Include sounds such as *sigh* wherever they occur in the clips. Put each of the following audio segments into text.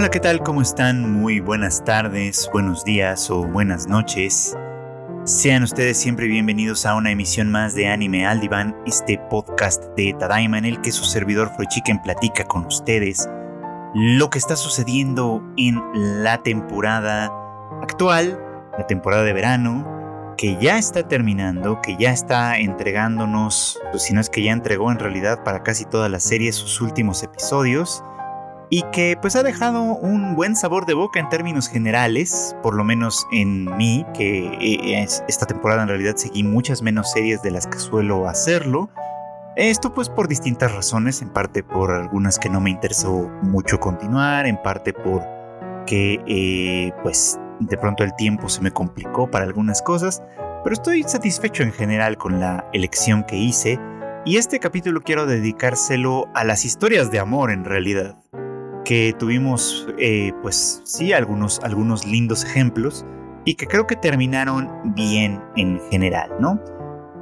Hola, ¿qué tal? ¿Cómo están? Muy buenas tardes, buenos días o buenas noches. Sean ustedes siempre bienvenidos a una emisión más de Anime Aldivan, este podcast de Tadaima en el que su servidor Chicken platica con ustedes lo que está sucediendo en la temporada actual, la temporada de verano, que ya está terminando, que ya está entregándonos, pues si no es que ya entregó en realidad para casi toda la serie sus últimos episodios y que pues ha dejado un buen sabor de boca en términos generales, por lo menos en mí, que eh, esta temporada en realidad seguí muchas menos series de las que suelo hacerlo. Esto pues por distintas razones, en parte por algunas que no me interesó mucho continuar, en parte por que eh, pues de pronto el tiempo se me complicó para algunas cosas, pero estoy satisfecho en general con la elección que hice y este capítulo quiero dedicárselo a las historias de amor en realidad que tuvimos, eh, pues sí, algunos, algunos lindos ejemplos y que creo que terminaron bien en general, ¿no?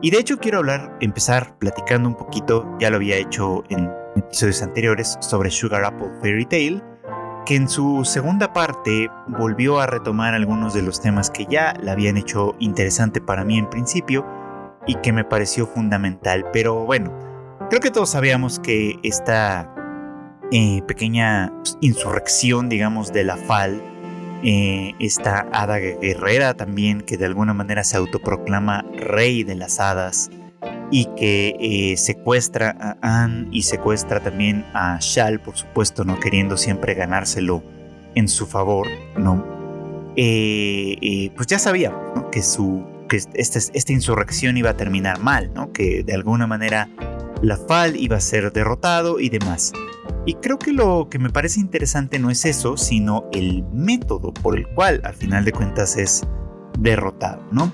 Y de hecho quiero hablar, empezar platicando un poquito, ya lo había hecho en episodios anteriores, sobre Sugar Apple Fairy Tale, que en su segunda parte volvió a retomar algunos de los temas que ya la habían hecho interesante para mí en principio y que me pareció fundamental. Pero bueno, creo que todos sabíamos que esta eh, pequeña insurrección, digamos, de la FAL. Eh, esta hada guerrera también que de alguna manera se autoproclama rey de las hadas y que eh, secuestra a Anne y secuestra también a Shal, por supuesto, no queriendo siempre ganárselo en su favor, ¿no? pues ya sabía que, su, que esta, esta insurrección iba a terminar mal, ¿no? Que de alguna manera la FAL iba a ser derrotado y demás. Y creo que lo que me parece interesante no es eso, sino el método por el cual al final de cuentas es derrotado, ¿no?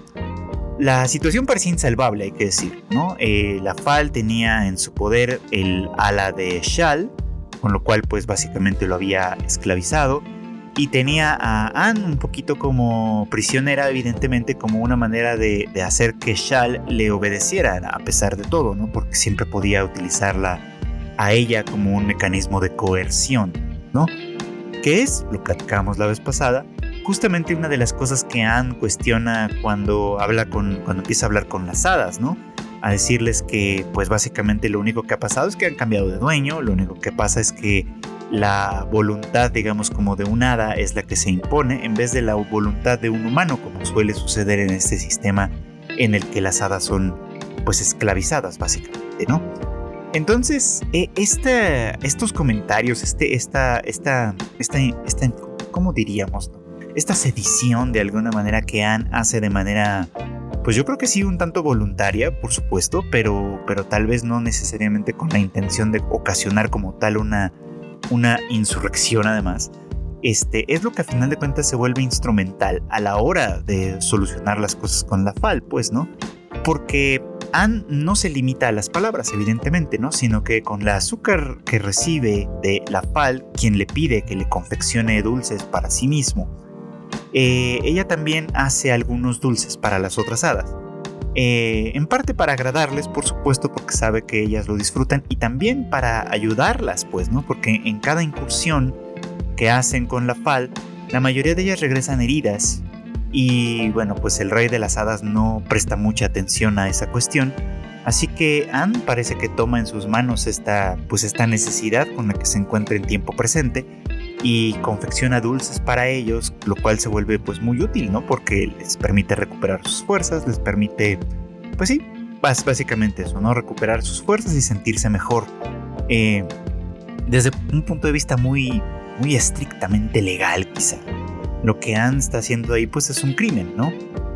La situación parecía insalvable, hay que decir, ¿no? Eh, la FAL tenía en su poder el ala de Shal, con lo cual pues básicamente lo había esclavizado, y tenía a Anne un poquito como prisionera, evidentemente como una manera de, hacer que Shal le obedeciera a pesar de todo, ¿no? Porque siempre podía utilizarla a ella como un mecanismo de coerción, ¿no? Que es, lo platicamos la vez pasada, justamente una de las cosas que Anne cuestiona cuando habla con, cuando empieza a hablar con las hadas, ¿no? A decirles que, pues básicamente lo único que ha pasado es que han cambiado de dueño, lo único que pasa es que la voluntad, digamos, como de un hada es la que se impone en vez de la voluntad de un humano, como suele suceder en este sistema en el que las hadas son, pues, esclavizadas, básicamente, ¿no? Entonces, eh, estos comentarios, este, esta, esta, esta, esta, ¿cómo diríamos? Esta sedición de alguna manera que Anne hace de manera, pues yo creo que sí, un tanto voluntaria, por supuesto, pero, pero tal vez no necesariamente con la intención de ocasionar como tal una, una insurrección además. Este, es lo que a final de cuentas se vuelve instrumental a la hora de solucionar las cosas con la FAL, pues, ¿no? Porque Anne no se limita a las palabras, evidentemente, ¿no? Sino que con la azúcar que recibe de la FAL, quien le pide que le confeccione dulces para sí mismo, eh, ella también hace algunos dulces para las otras hadas. Eh, en parte para agradarles, por supuesto, porque sabe que ellas lo disfrutan, y también para ayudarlas, pues, ¿no? Porque en cada incursión que hacen con la FAL, la mayoría de ellas regresan heridas y bueno, pues el rey de las hadas no presta mucha atención a esa cuestión. Así que Anne parece que toma en sus manos esta, pues esta necesidad con la que se encuentra en tiempo presente y confecciona dulces para ellos, lo cual se vuelve pues muy útil, ¿no? Porque les permite recuperar sus fuerzas, les permite, pues sí, básicamente eso, ¿no? Recuperar sus fuerzas y sentirse mejor. Eh, desde un punto de vista muy, muy estrictamente legal, quizá lo que Anne está haciendo ahí pues es un crimen, ¿no?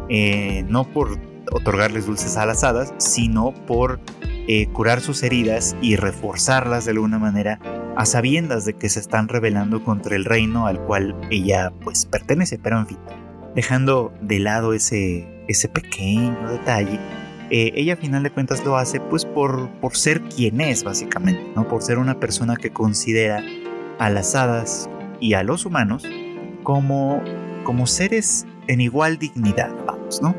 Eh, no por otorgarles dulces a las hadas, sino por eh, curar sus heridas y reforzarlas de alguna manera a sabiendas de que se están rebelando contra el reino al cual ella pues pertenece, pero en fin, dejando de lado ese, ese pequeño detalle, eh, ella a final de cuentas lo hace pues por, por ser quien es básicamente, ¿no? por ser una persona que considera a las hadas y a los humanos como, como seres en igual dignidad, vamos, ¿no?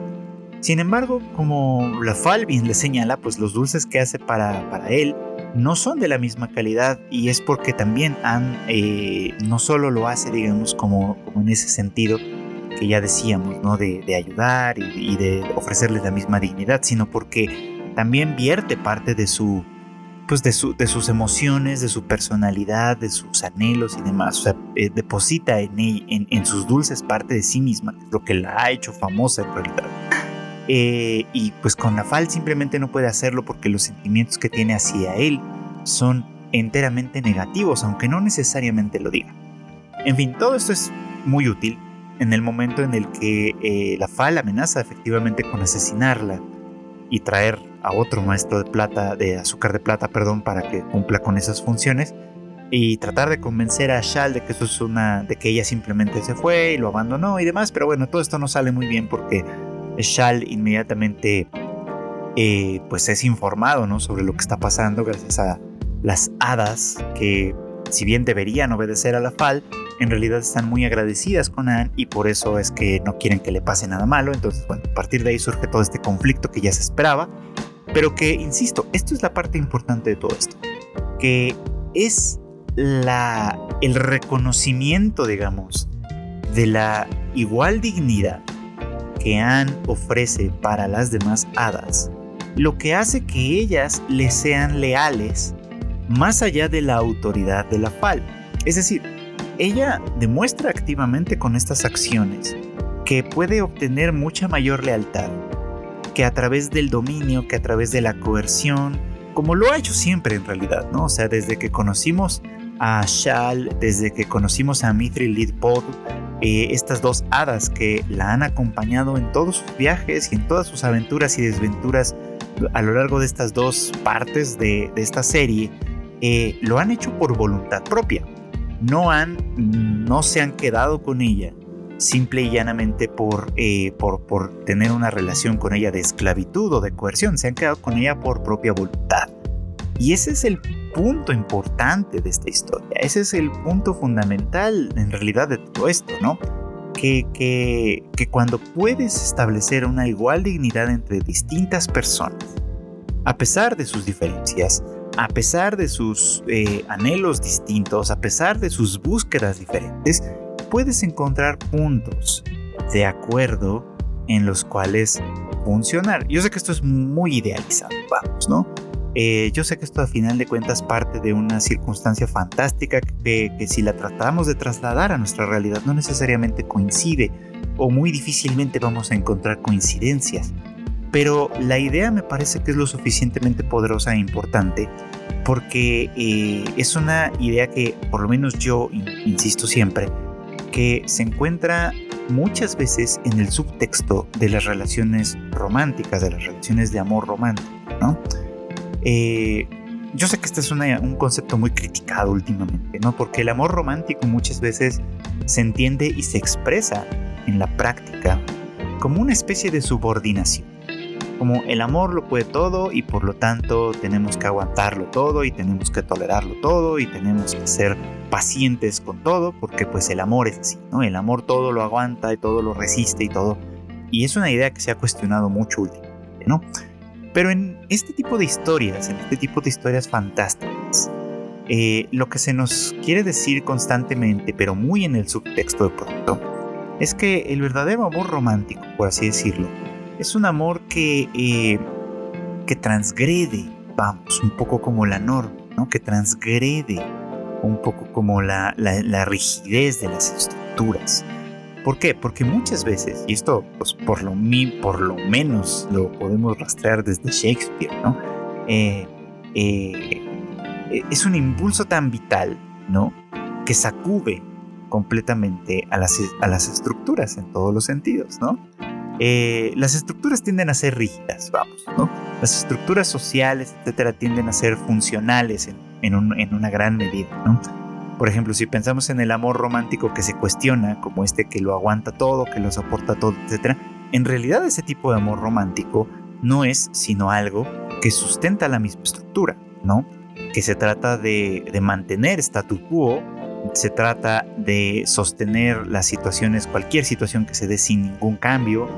Sin embargo, como la Fal bien le señala, pues los dulces que hace para, para él no son de la misma calidad y es porque también han, eh, no solo lo hace, digamos, como, en ese sentido que ya decíamos, ¿no? De, ayudar y, de ofrecerles la misma dignidad, sino porque también vierte parte de su, pues de, su, de sus emociones, de su personalidad, de sus anhelos y demás. O sea, eh, deposita en, en, en, sus dulces parte de sí misma, lo que la ha hecho famosa en realidad. Eh, y pues con Nafal simplemente no puede hacerlo porque los sentimientos que tiene hacia él son enteramente negativos, aunque no necesariamente lo diga. En fin, todo esto es muy útil en el momento en el que eh, la Fal amenaza efectivamente con asesinarla y traer a otro maestro de plata, de azúcar de plata, perdón, para que cumpla con esas funciones y tratar de convencer a Shal de que eso es una, de que ella simplemente se fue y lo abandonó y demás, pero bueno, todo esto no sale muy bien porque Shal inmediatamente eh, pues es informado ¿no? sobre lo que está pasando gracias a las hadas que si bien deberían obedecer a la Fal, en realidad están muy agradecidas con Anne y por eso es que no quieren que le pase nada malo. Entonces, bueno, a partir de ahí surge todo este conflicto que ya se esperaba, pero que, insisto, esto es la parte importante de todo esto, que es la, el reconocimiento, digamos, de la igual dignidad que Anne ofrece para las demás hadas, lo que hace que ellas le sean leales más allá de la autoridad de la Fal. Es decir, ella demuestra activamente con estas acciones que puede obtener mucha mayor lealtad que a través del dominio, que a través de la coerción, como lo ha hecho siempre en realidad, ¿no? O sea, desde que conocimos a Shal, desde que conocimos a Mithril Lidpod, eh, estas dos hadas que la han acompañado en todos sus viajes y en todas sus aventuras y desventuras a lo largo de estas dos partes de, esta serie, eh, lo han hecho por voluntad propia. No, han, no se han quedado con ella simple y llanamente por, eh, por, por tener una relación con ella de esclavitud o de coerción, se han quedado con ella por propia voluntad. Y ese es el punto importante de esta historia. Ese es el punto fundamental en realidad de todo esto, ¿no? Que, que, que cuando puedes establecer una igual dignidad entre distintas personas, a pesar de sus diferencias, a pesar de sus eh, anhelos distintos, a pesar de sus búsquedas diferentes, puedes encontrar puntos de acuerdo en los cuales funcionar. Yo sé que esto es muy idealizado, vamos, ¿no? Eh, yo sé que esto a final de cuentas parte de una circunstancia fantástica que, si la tratamos de trasladar a nuestra realidad no necesariamente coincide o muy difícilmente vamos a encontrar coincidencias. Pero la idea me parece que es lo suficientemente poderosa e importante porque eh, es una idea que por lo menos yo insisto siempre que se encuentra muchas veces en el subtexto de las relaciones románticas, de las relaciones de amor romántico, ¿no? Eh, yo sé que este es un concepto muy criticado últimamente, ¿no? Porque el amor romántico muchas veces se entiende y se expresa en la práctica como una especie de subordinación. Como el amor lo puede todo y por lo tanto tenemos que aguantarlo todo y tenemos que tolerarlo todo y tenemos que ser pacientes con todo porque pues el amor es así, ¿no? El amor todo lo aguanta y todo lo resiste y todo. Y es una idea que se ha cuestionado mucho últimamente, ¿no? Pero en este tipo de historias, en este tipo de historias fantásticas, eh, lo que se nos quiere decir constantemente, pero muy en el subtexto de pronto, es que el verdadero amor romántico, por así decirlo, es un amor que, eh, que transgrede, vamos, un poco como la norma, ¿no? que transgrede un poco como la, la rigidez de las estructuras ¿Por qué? Porque muchas veces, y esto pues, por, lo, por lo menos lo podemos rastrear desde Shakespeare, ¿no? Eh, eh, es un impulso tan vital, ¿no? Que sacude completamente a las, a las estructuras en todos los sentidos, ¿no? Eh, las estructuras tienden a ser rígidas, vamos, ¿no? Las estructuras sociales, etcétera, tienden a ser funcionales en, en una gran medida, ¿no? Por ejemplo, si pensamos en el amor romántico que se cuestiona, como este que lo aguanta todo, que lo soporta todo, etc., en realidad ese tipo de amor romántico no es sino algo que sustenta la misma estructura, ¿no? Que se trata de, mantener statu quo, se trata de sostener las situaciones, cualquier situación que se dé sin ningún cambio,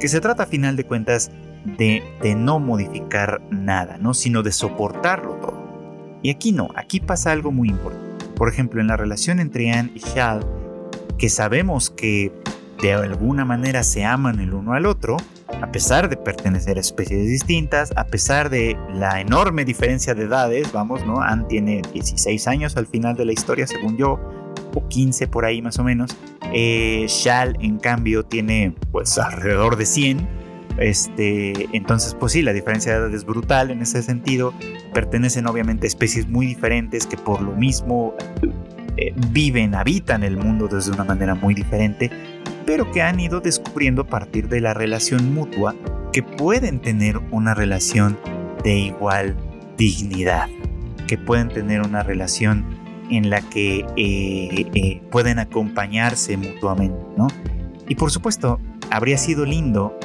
que se trata a final de cuentas de, de no modificar nada, ¿no? Sino de soportarlo todo. Y aquí no, aquí pasa algo muy importante. Por ejemplo, en la relación entre Anne y Shal, que sabemos que de alguna manera se aman el uno al otro, a pesar de pertenecer a especies distintas, a pesar de la enorme diferencia de edades, vamos, ¿no? Anne tiene 16 años al final de la historia, según yo, o 15 por ahí más o menos. Eh, Shal, en cambio, tiene pues alrededor de 100. Este, entonces, pues sí, la diferencia de edad es brutal en ese sentido. Pertenecen obviamente a especies muy diferentes que por lo mismo eh, viven, habitan el mundo desde una manera muy diferente, pero que han ido descubriendo a partir de la relación mutua que pueden tener una relación de igual dignidad, que pueden tener una relación en la que eh, eh, pueden acompañarse mutuamente, ¿no? Y por supuesto, habría sido lindo,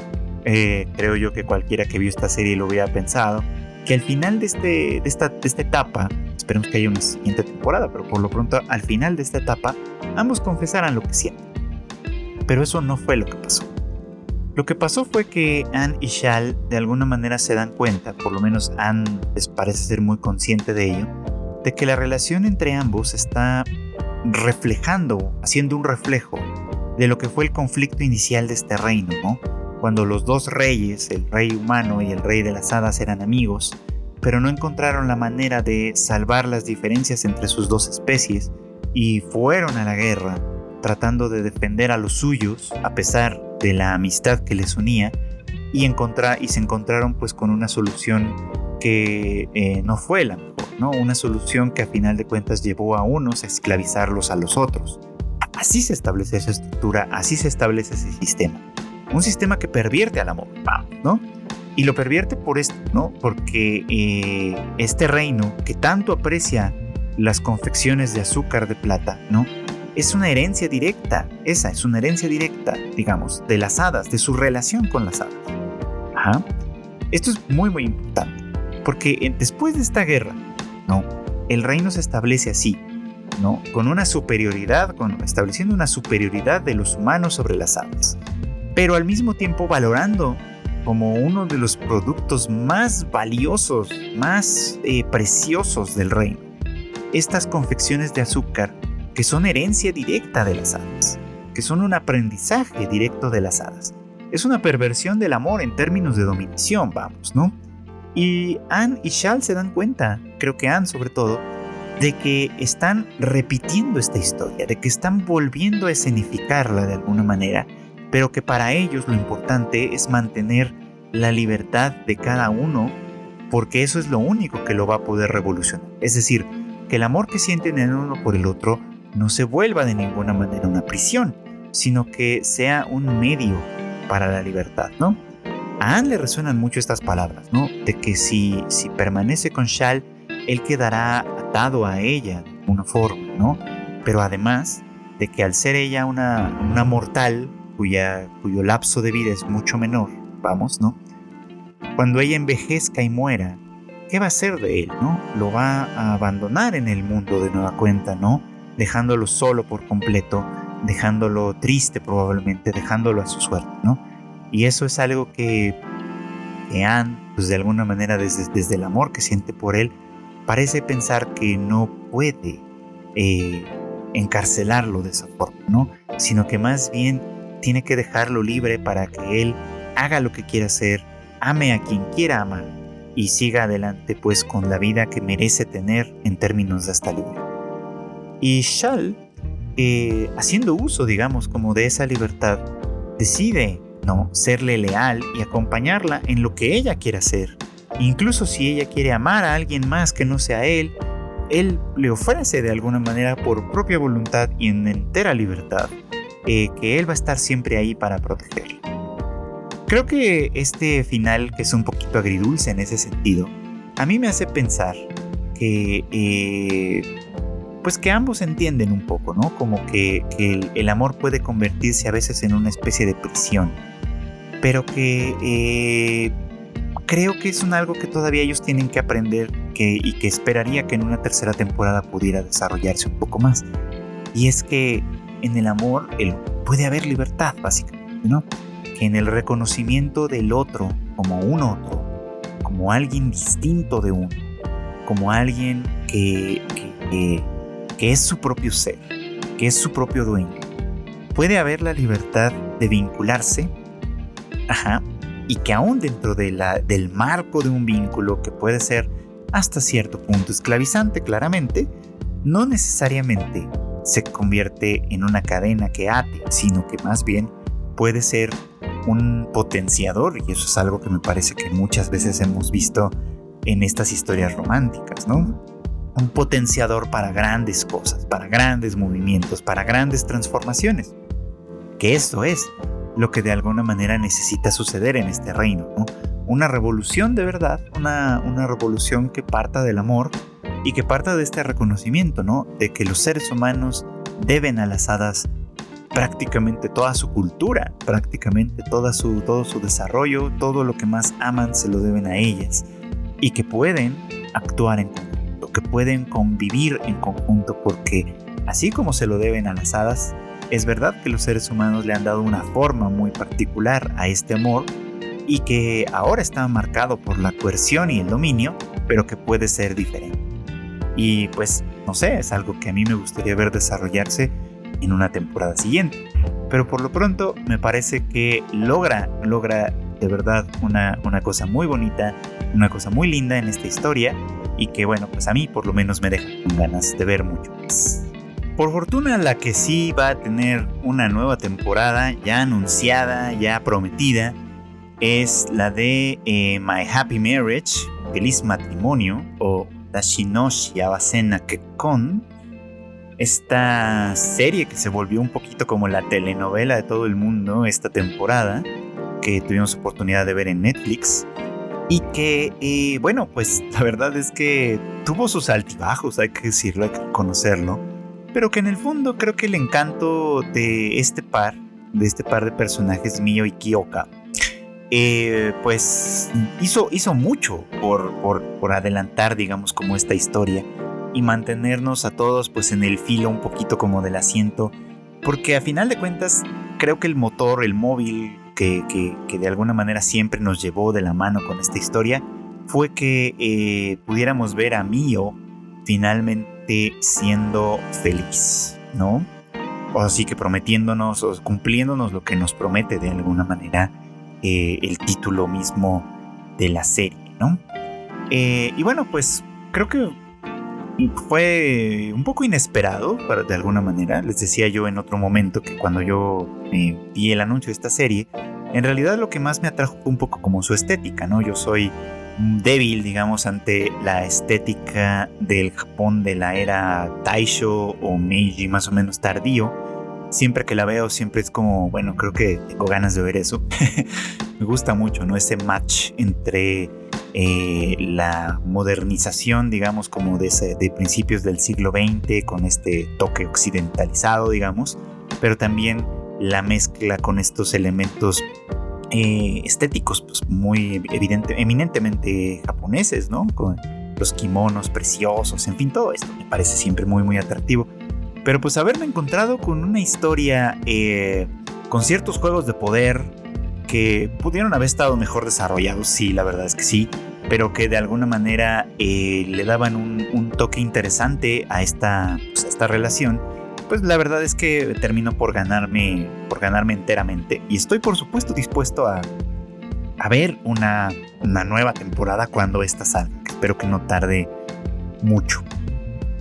creo yo que cualquiera que vio esta serie lo hubiera pensado, que al final de, este, de, esta, de esta etapa Esperemos que haya una siguiente temporada, pero por lo pronto al final de esta etapa ambos confesaran lo que sienten. Pero eso no fue lo que pasó. Lo que pasó fue que Anne y Shal de alguna manera se dan cuenta, por lo menos Anne les parece ser muy consciente de ello, de que la relación entre ambos está reflejando, haciendo un reflejo de lo que fue el conflicto inicial de este reino, ¿no? Cuando los dos reyes, el rey humano y el rey de las hadas, eran amigos, pero no encontraron la manera de salvar las diferencias entre sus dos especies y fueron a la guerra tratando de defender a los suyos a pesar de la amistad que les unía y, y se encontraron pues con una solución que eh, no fue la mejor, ¿no? Una solución que a final de cuentas llevó a unos a esclavizarlos a los otros. Así se establece esa estructura, así se establece ese sistema. Un sistema que pervierte al amor, ¿no? Y lo pervierte por esto, ¿no? Porque eh, este reino que tanto aprecia las confecciones de azúcar de plata, ¿no? Es una herencia directa, esa es una herencia directa, digamos, de las hadas, de su relación con las hadas. Ajá. Esto es muy, muy importante, porque después de esta guerra, ¿no? El reino se establece así, ¿no? Con una superioridad, con, estableciendo una superioridad de los humanos sobre las hadas, pero al mismo tiempo valorando como uno de los productos más valiosos, más eh, preciosos del reino. Estas confecciones de azúcar que son herencia directa de las hadas, que son un aprendizaje directo de las hadas. Es una perversión del amor en términos de dominación, vamos, ¿no? Y Anne y Shal se dan cuenta, creo que Anne sobre todo, de que están repitiendo esta historia, de que están volviendo a escenificarla de alguna manera pero que para ellos lo importante es mantener la libertad de cada uno, porque eso es lo único que lo va a poder revolucionar. Es decir, que el amor que sienten el uno por el otro no se vuelva de ninguna manera una prisión, sino que sea un medio para la libertad, ¿no? A Anne le resuenan mucho estas palabras, ¿no? De que si, si permanece con Shal, él quedará atado a ella de alguna forma, ¿no? Pero además de que al ser ella una, una mortal, cuya, cuyo lapso de vida es mucho menor, vamos, ¿no? Cuando ella envejezca y muera, ¿qué va a hacer de él, no? Lo va a abandonar en el mundo de nueva cuenta, ¿no? Dejándolo solo por completo, dejándolo triste probablemente, dejándolo a su suerte, ¿no? Y eso es algo que, que Anne, pues de alguna manera desde, desde el amor que siente por él, parece pensar que no puede eh, encarcelarlo de esa forma, ¿no? Sino que más bien tiene que dejarlo libre para que él haga lo que quiera hacer, ame a quien quiera amar y siga adelante pues con la vida que merece tener en términos de esta libre. Y Shal, eh, haciendo uso digamos como de esa libertad, decide no serle leal y acompañarla en lo que ella quiera hacer. Incluso si ella quiere amar a alguien más que no sea él, él le ofrece de alguna manera por propia voluntad y en entera libertad eh, que Él va a estar siempre ahí para protegerlo. Creo que este final, que es un poquito agridulce en ese sentido, a mí me hace pensar que, eh, pues que ambos entienden un poco, ¿no? Como que, el, amor puede convertirse a veces en una especie de prisión, pero que eh, creo que es un algo que todavía ellos tienen que aprender y que esperaría que en una tercera temporada pudiera desarrollarse un poco más. Y es que en el amor puede haber libertad, básicamente, ¿no? Que en el reconocimiento del otro como un otro, como alguien distinto de uno, como alguien que que, que, que es su propio ser, que es su propio dueño. Puede haber la libertad de vincularse, ajá, y que aún dentro de la, del marco de un vínculo que puede ser hasta cierto punto esclavizante claramente, no necesariamente se convierte en una cadena que ate, sino que más bien puede ser un potenciador, y eso es algo que me parece que muchas veces hemos visto en estas historias románticas, ¿no? Un potenciador para grandes cosas, para grandes movimientos, para grandes transformaciones. Que eso es lo que de alguna manera necesita suceder en este reino, ¿no? Una revolución de verdad, una, una revolución que parta del amor y que parta de este reconocimiento, ¿no? De que los seres humanos deben a las hadas prácticamente toda su cultura, prácticamente toda su, todo su desarrollo, todo lo que más aman se lo deben a ellas y que pueden actuar en conjunto, que pueden convivir en conjunto porque así como se lo deben a las hadas, es verdad que los seres humanos le han dado una forma muy particular a este amor y que ahora está marcado por la coerción y el dominio, pero que puede ser diferente. Y pues, no sé, es algo que a mí me gustaría ver desarrollarse en una temporada siguiente. Pero por lo pronto me parece que logra, logra de verdad una, una cosa muy bonita, una cosa muy linda en esta historia y que bueno, pues a mí por lo menos me deja con ganas de ver mucho más. Por fortuna la que sí va a tener una nueva temporada ya anunciada, ya prometida, es la de eh, My Happy Marriage, Feliz Matrimonio, o Dashinoshi Abasena Kekon. Esta serie que se volvió un poquito como la telenovela de todo el mundo esta temporada, que tuvimos oportunidad de ver en Netflix. Y que, eh, bueno, pues la verdad es que tuvo sus altibajos, hay que decirlo, hay que conocerlo pero que en el fondo creo que el encanto de este par, de este par de personajes, Mio y Kyoka, eh, pues hizo, hizo mucho por, por, adelantar, digamos, como esta historia y mantenernos a todos pues en el filo un poquito como del asiento, porque a final de cuentas creo que el motor, el móvil que, que, de alguna manera siempre nos llevó de la mano con esta historia, fue que eh, pudiéramos ver a Mio finalmente siendo feliz, ¿no? O así que prometiéndonos o cumpliéndonos lo que nos promete de alguna manera eh, el título mismo de la serie, ¿no? Eh, y bueno, pues creo que fue un poco inesperado, de alguna manera. Les decía yo en otro momento que cuando yo vi el anuncio de esta serie, en realidad lo que más me atrajo fue un poco como su estética, ¿no? Yo soy débil, digamos, ante la estética del Japón de la era Taisho o Meiji, más o menos tardío. Siempre que la veo, siempre es como, bueno, creo que tengo ganas de ver eso. *laughs* Me gusta mucho, ¿no? Ese match entre eh, la modernización, digamos, como de, de principios del siglo XX, con este toque occidentalizado, digamos, pero también la mezcla con estos elementos eh, estéticos, pues muy evidente, eminentemente japoneses, ¿no? Con los kimonos preciosos, en fin, todo esto me parece siempre muy, muy atractivo. Pero pues haberme encontrado con una historia eh, con ciertos juegos de poder que pudieron haber estado mejor desarrollados, sí, la verdad es que sí, pero que de alguna manera eh, le daban un, toque interesante a esta, pues, a esta relación pues la verdad es que termino por ganarme, por ganarme enteramente. Y estoy por supuesto dispuesto a, a ver una, una nueva temporada cuando esta salga. Espero que no tarde mucho.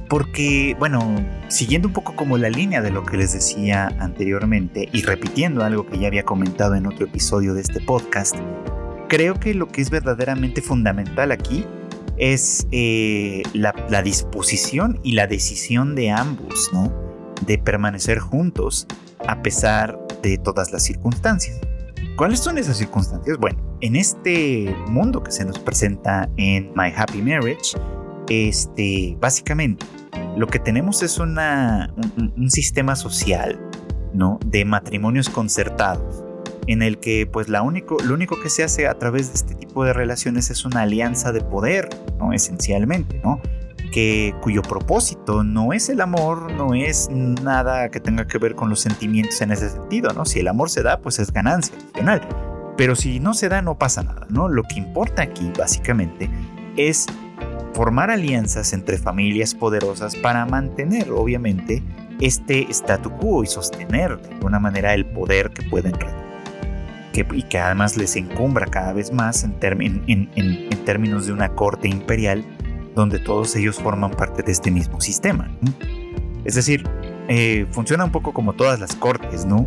Porque, bueno, siguiendo un poco como la línea de lo que les decía anteriormente y repitiendo algo que ya había comentado en otro episodio de este podcast, creo que lo que es verdaderamente fundamental aquí es eh, la, la, disposición y la decisión de ambos, ¿no? de permanecer juntos a pesar de todas las circunstancias. ¿Cuáles son esas circunstancias? Bueno, en este mundo que se nos presenta en My Happy Marriage, este, básicamente lo que tenemos es un, sistema social. De matrimonios concertados, en el que pues la único, lo único que se hace a través de este tipo de relaciones es una alianza de poder. Esencialmente, ¿no? cuyo propósito no es el amor, no es nada que tenga que ver con los sentimientos en ese sentido, ¿no? Si el amor se da, pues es ganancia adicional. Pero si no se da, no pasa nada, ¿no? Lo que importa aquí, básicamente, es formar alianzas entre familias poderosas para mantener, obviamente, este statu quo y sostener de alguna manera el poder que pueden que, y que además les encumbra cada vez más en, en, términos de una corte imperial donde todos ellos forman parte de este mismo sistema. Es decir, eh, funciona un poco como todas las cortes, ¿no?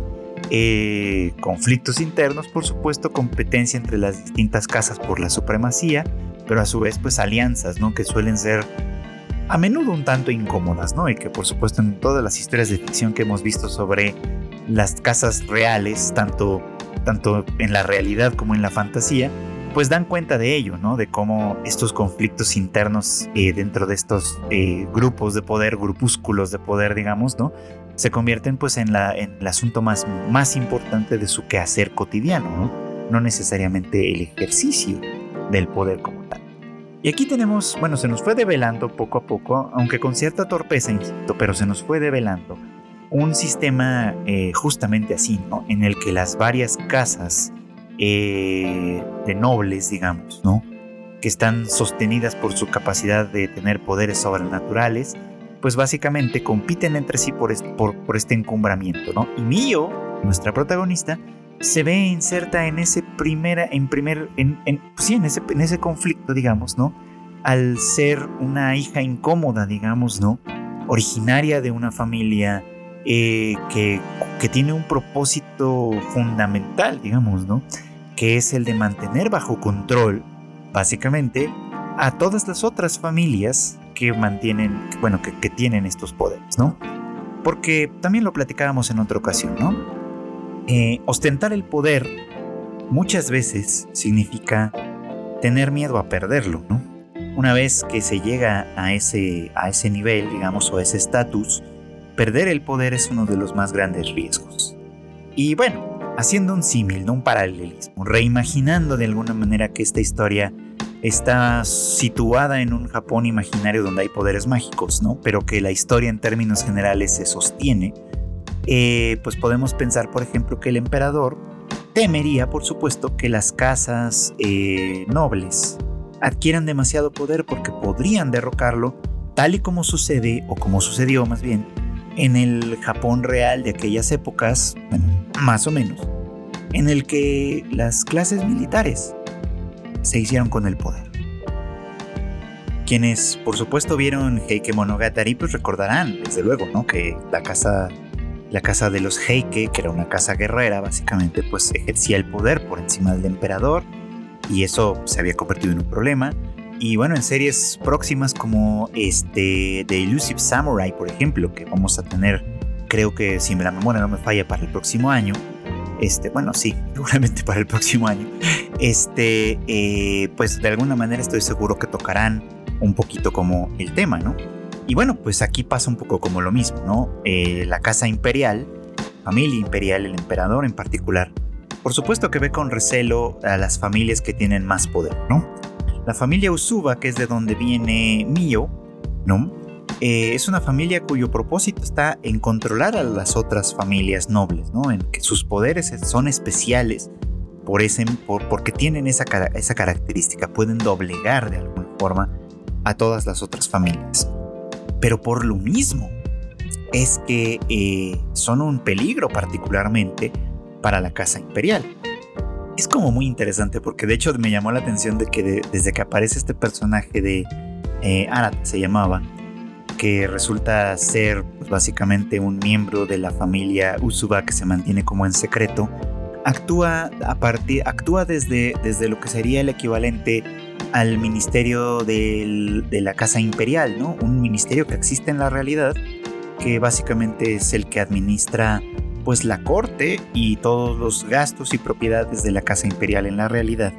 Eh, conflictos internos, por supuesto, competencia entre las distintas casas por la supremacía, pero a su vez pues alianzas, ¿no? Que suelen ser a menudo un tanto incómodas, ¿no? Y que por supuesto en todas las historias de ficción que hemos visto sobre las casas reales, tanto, tanto en la realidad como en la fantasía, pues dan cuenta de ello, ¿no? De cómo estos conflictos internos eh, dentro de estos eh, grupos de poder, grupúsculos de poder, digamos, ¿no? Se convierten pues en, la, en el asunto más, más importante de su quehacer cotidiano, ¿no? No necesariamente el ejercicio del poder como tal. Y aquí tenemos, bueno, se nos fue develando poco a poco, aunque con cierta torpeza, insisto, pero se nos fue develando un sistema eh, justamente así, ¿no? En el que las varias casas eh, de nobles, digamos, ¿no? Que están sostenidas por su capacidad de tener poderes sobrenaturales, pues básicamente compiten entre sí por este, por, este encumbramiento, ¿no? Y Mio, nuestra protagonista, se ve inserta en ese primera, en primer, en, sí, en ese, en ese conflicto, digamos, ¿no? Al ser una hija incómoda, digamos, ¿no? Originaria de una familia eh, que, que tiene un propósito fundamental, digamos, ¿no? que es el de mantener bajo control, básicamente, a todas las otras familias que mantienen, bueno, que, tienen estos poderes, ¿no? Porque también lo platicábamos en otra ocasión, ¿no? Eh, ostentar el poder muchas veces significa tener miedo a perderlo, ¿no? Una vez que se llega a ese, a ese nivel, digamos, o a ese estatus, perder el poder es uno de los más grandes riesgos. Y bueno, haciendo un símil, no un paralelismo, reimaginando de alguna manera que esta historia está situada en un Japón imaginario donde hay poderes mágicos, ¿no? Pero que la historia en términos generales se sostiene, eh, pues podemos pensar, por ejemplo, que el emperador temería, por supuesto, que las casas eh, nobles adquieran demasiado poder porque podrían derrocarlo, tal y como sucede, o como sucedió más bien, en el Japón real de aquellas épocas, bueno, más o menos, en el que las clases militares se hicieron con el poder. Quienes, por supuesto, vieron Heike Monogatari, pues recordarán, desde luego, ¿no? Que la casa, la casa de los Heike, que era una casa guerrera, básicamente, pues ejercía el poder por encima del emperador, y eso se había convertido en un problema. Y bueno, en series próximas como este The Elusive Samurai, por ejemplo, que vamos a tener, creo que si la memoria no me falla, para el próximo año. Este, bueno, sí, *laughs* seguramente para el próximo año. Este, eh, pues de alguna manera estoy seguro que tocarán un poquito como el tema, ¿no? Y bueno, pues aquí pasa un poco como lo mismo, ¿no? Eh, la casa imperial, familia imperial, el emperador en particular, por supuesto que ve con recelo a las familias que tienen más poder, ¿no? La familia Usuba, que es de donde viene Mio, ¿no? Eh, es una familia cuyo propósito está en controlar a las otras familias nobles, ¿no? En que sus poderes son especiales por ese, por, porque tienen esa, esa característica, pueden doblegar de alguna forma a todas las otras familias. Pero por lo mismo es que eh, son un peligro particularmente para la casa imperial. Es como muy interesante porque de hecho me llamó la atención de que desde que aparece este personaje de eh, Arat se llamaba, que resulta ser pues, básicamente un miembro de la familia Usuba que se mantiene como en secreto, actúa, a partir, actúa desde, desde lo que sería el equivalente al ministerio de la Casa Imperial, ¿no? Un ministerio que existe en la realidad, que básicamente es el que administra pues la corte y todos los gastos y propiedades de la casa imperial en la realidad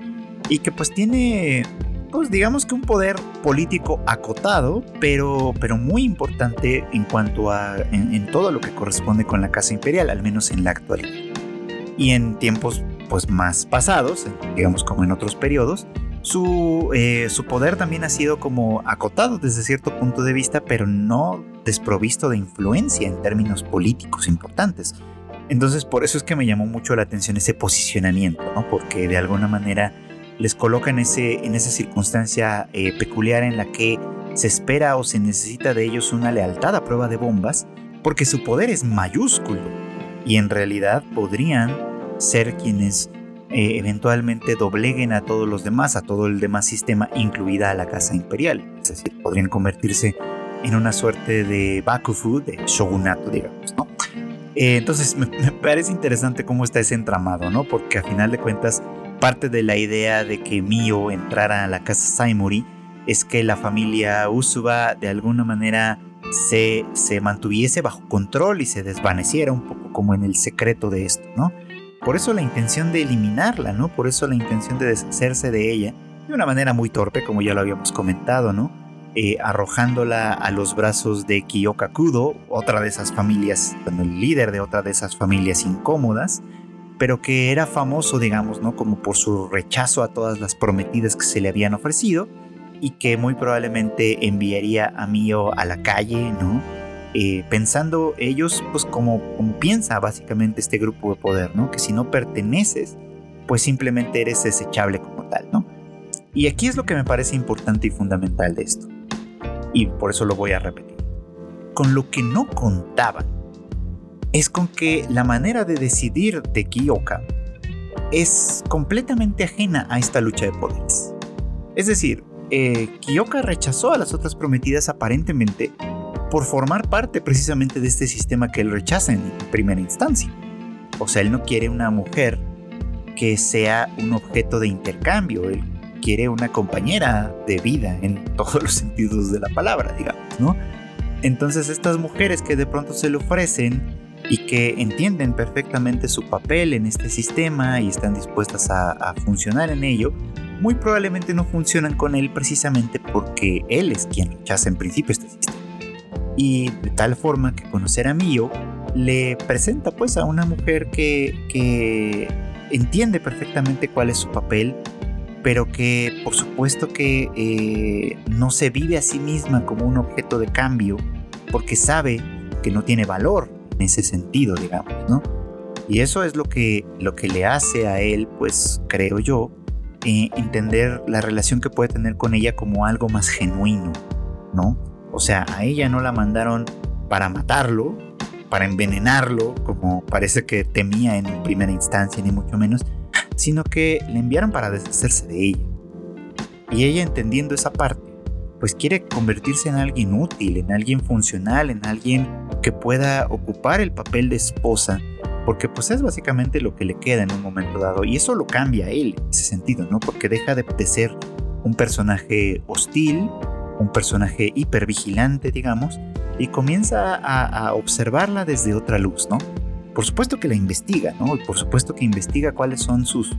y que pues tiene pues digamos que un poder político acotado pero pero muy importante en cuanto a en, todo lo que corresponde con la casa imperial al menos en la actualidad y en tiempos pues más pasados digamos como en otros periodos su, eh, su poder también ha sido como acotado desde cierto punto de vista, pero no desprovisto de influencia en términos políticos importantes. Entonces por eso es que me llamó mucho la atención ese posicionamiento, ¿no? Porque de alguna manera les coloca en, ese, en esa circunstancia eh, peculiar en la que se espera o se necesita de ellos una lealtad a prueba de bombas, porque su poder es mayúsculo y en realidad podrían ser quienes eh, eventualmente dobleguen a todos los demás, a todo el demás sistema, incluida a la Casa Imperial. Es decir, podrían convertirse en una suerte de Bakufu, de shogunato, digamos, ¿no? Eh, entonces me, parece interesante cómo está ese entramado, ¿no? Porque a final de cuentas, parte de la idea de que Mio entrara a la casa Saimori es que la familia Usuba de alguna manera se, se mantuviese bajo control y se desvaneciera un poco como en el secreto de esto, ¿no? Por eso la intención de eliminarla, ¿no? Por eso la intención de deshacerse de ella, de una manera muy torpe, como ya lo habíamos comentado, ¿no? Eh, arrojándola a los brazos de Kiyoka Kudo, otra de esas familias, el líder de otra de esas familias incómodas, pero que era famoso, digamos, ¿no? Como por su rechazo a todas las prometidas que se le habían ofrecido y que muy probablemente enviaría a Mio a la calle, ¿no? Eh, pensando ellos, pues como, piensa básicamente este grupo de poder, ¿no? Que si no perteneces, pues simplemente eres desechable como tal, ¿no? Y aquí es lo que me parece importante y fundamental de esto. Y por eso lo voy a repetir. Con lo que no contaban es con que la manera de decidir de Kiyoka es completamente ajena a esta lucha de poderes. Es decir, eh, Kiyoka rechazó a las otras prometidas aparentemente por formar parte precisamente de este sistema que él rechaza en primera instancia. O sea, él no quiere una mujer que sea un objeto de intercambio, él quiere una compañera de vida en *laughs* todos los sentidos de la palabra, digamos, ¿no? Entonces estas mujeres que de pronto se le ofrecen y que entienden perfectamente su papel en este sistema y están dispuestas a, a funcionar en ello, muy probablemente no funcionan con él precisamente porque él es quien rechaza en principio este sistema y de tal forma que conocer a Mio le presenta pues a una mujer que, que entiende perfectamente cuál es su papel, pero que por supuesto que eh, no se vive a sí misma como un objeto de cambio, porque sabe que no tiene valor en ese sentido, digamos, ¿no? Y eso es lo que, lo que le hace a él, pues creo yo, eh, entender la relación que puede tener con ella como algo más genuino, ¿no? O sea, a ella no la mandaron para matarlo, para envenenarlo, como parece que temía en primera instancia, ni mucho menos, sino que le enviaron para deshacerse de ella. Y ella entendiendo esa parte, pues quiere convertirse en alguien útil, en alguien funcional, en alguien que pueda ocupar el papel de esposa, porque pues es básicamente lo que le queda en un momento dado. Y eso lo cambia a él en ese sentido, ¿no? Porque deja de, de ser un personaje hostil, un personaje hipervigilante, digamos, y comienza a, observarla desde otra luz, ¿no? Por supuesto que la investiga, ¿no? Y por supuesto que investiga cuáles son sus,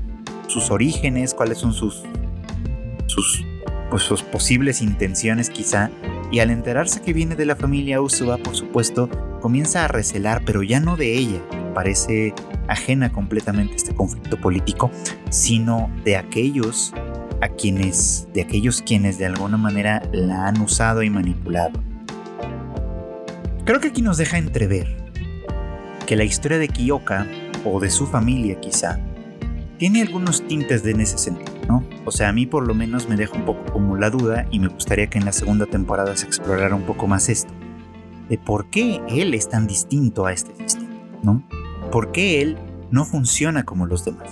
sus orígenes, cuáles son sus, sus, pues, posibles intenciones quizá, y al enterarse que viene de la familia Usuba, por supuesto, comienza a recelar, pero ya no de ella, parece ajena completamente este conflicto político, sino de aquellos a quienes, de aquellos quienes de alguna manera la han usado y manipulado. Creo que aquí nos deja entrever que la historia de Kiyoka, o de su familia quizá, tiene algunos tintes de en ese sentido, ¿no? O sea, a mí por lo menos me deja un poco como la duda y me gustaría que en la segunda temporada se explorara un poco más esto, de por qué él es tan distinto a este sistema, ¿no? ¿Por qué él no funciona como los demás?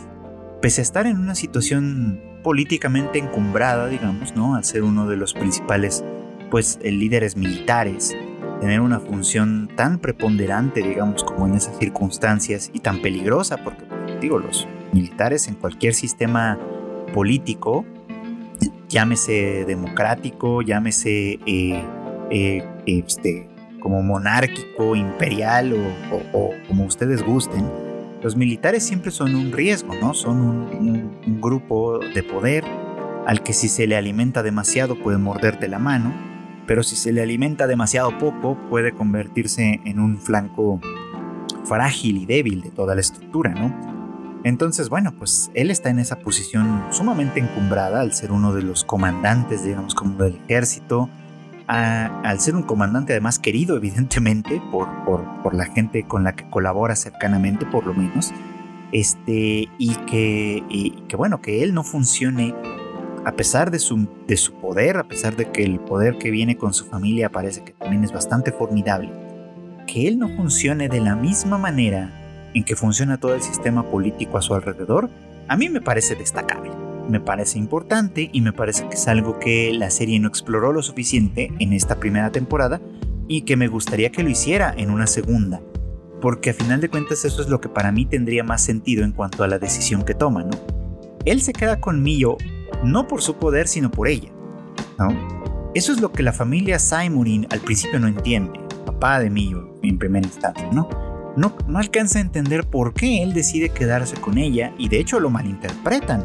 Pese a estar en una situación políticamente encumbrada, digamos, ¿no? Al ser uno de los principales, pues, líderes militares, tener una función tan preponderante, digamos, como en esas circunstancias y tan peligrosa, porque, digo, los militares en cualquier sistema político, llámese democrático, llámese eh, eh, este, como monárquico, imperial o como ustedes gusten, los militares siempre son un riesgo, ¿no? Son un, grupo de poder al que si se le alimenta demasiado puede morderte la mano, pero si se le alimenta demasiado poco puede convertirse en un flanco frágil y débil de toda la estructura, ¿no? Entonces, bueno, pues él está en esa posición sumamente encumbrada al ser uno de los comandantes, digamos, como del ejército, al ser un comandante además querido evidentemente por, por, la gente con la que colabora cercanamente por lo menos, este, y que, que bueno, que él no funcione a pesar de su, de su poder, a pesar de que el poder que viene con su familia parece que también es bastante formidable, que él no funcione de la misma manera en que funciona todo el sistema político a su alrededor, a mí me parece destacable. Me parece importante y me parece que es algo que la serie no exploró lo suficiente en esta primera temporada y que me gustaría que lo hiciera en una segunda. Porque a final de cuentas eso es lo que para mí tendría más sentido en cuanto a la decisión que toma, ¿no? Él se queda con Mio no por su poder, sino por ella. ¿no? Eso es lo que la familia Simonin al principio no entiende, papá de Mio en primera instancia, ¿no? No, no alcanza a entender por qué él decide quedarse con ella y de hecho lo malinterpretan.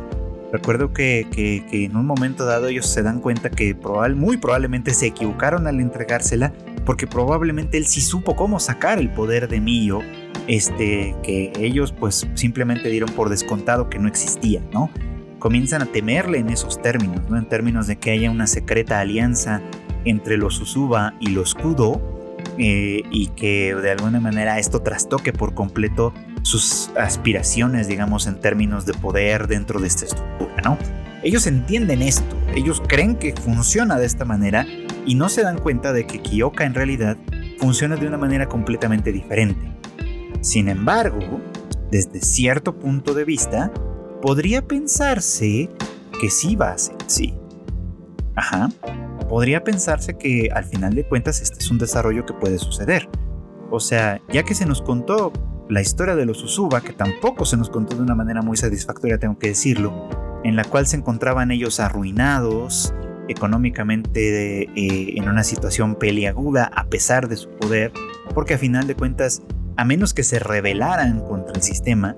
Recuerdo que, en un momento dado ellos se dan cuenta que probable, muy probablemente se equivocaron al entregársela porque probablemente él sí supo cómo sacar el poder de Mio, este, que ellos pues simplemente dieron por descontado que no existía, ¿no? comienzan a temerle en esos términos, ¿no? en términos de que haya una secreta alianza entre los Susuba y los Kudo eh, y que de alguna manera esto trastoque por completo sus aspiraciones, digamos, en términos de poder dentro de esta estructura, ¿no? Ellos entienden esto, ellos creen que funciona de esta manera y no se dan cuenta de que Kyoka en realidad funciona de una manera completamente diferente. Sin embargo, desde cierto punto de vista, podría pensarse que sí va a ser así. Ajá. Podría pensarse que al final de cuentas este es un desarrollo que puede suceder. O sea, ya que se nos contó la historia de los Usuba, que tampoco se nos contó de una manera muy satisfactoria, tengo que decirlo, en la cual se encontraban ellos arruinados, económicamente eh, en una situación peliaguda a pesar de su poder, porque a final de cuentas, a menos que se rebelaran contra el sistema,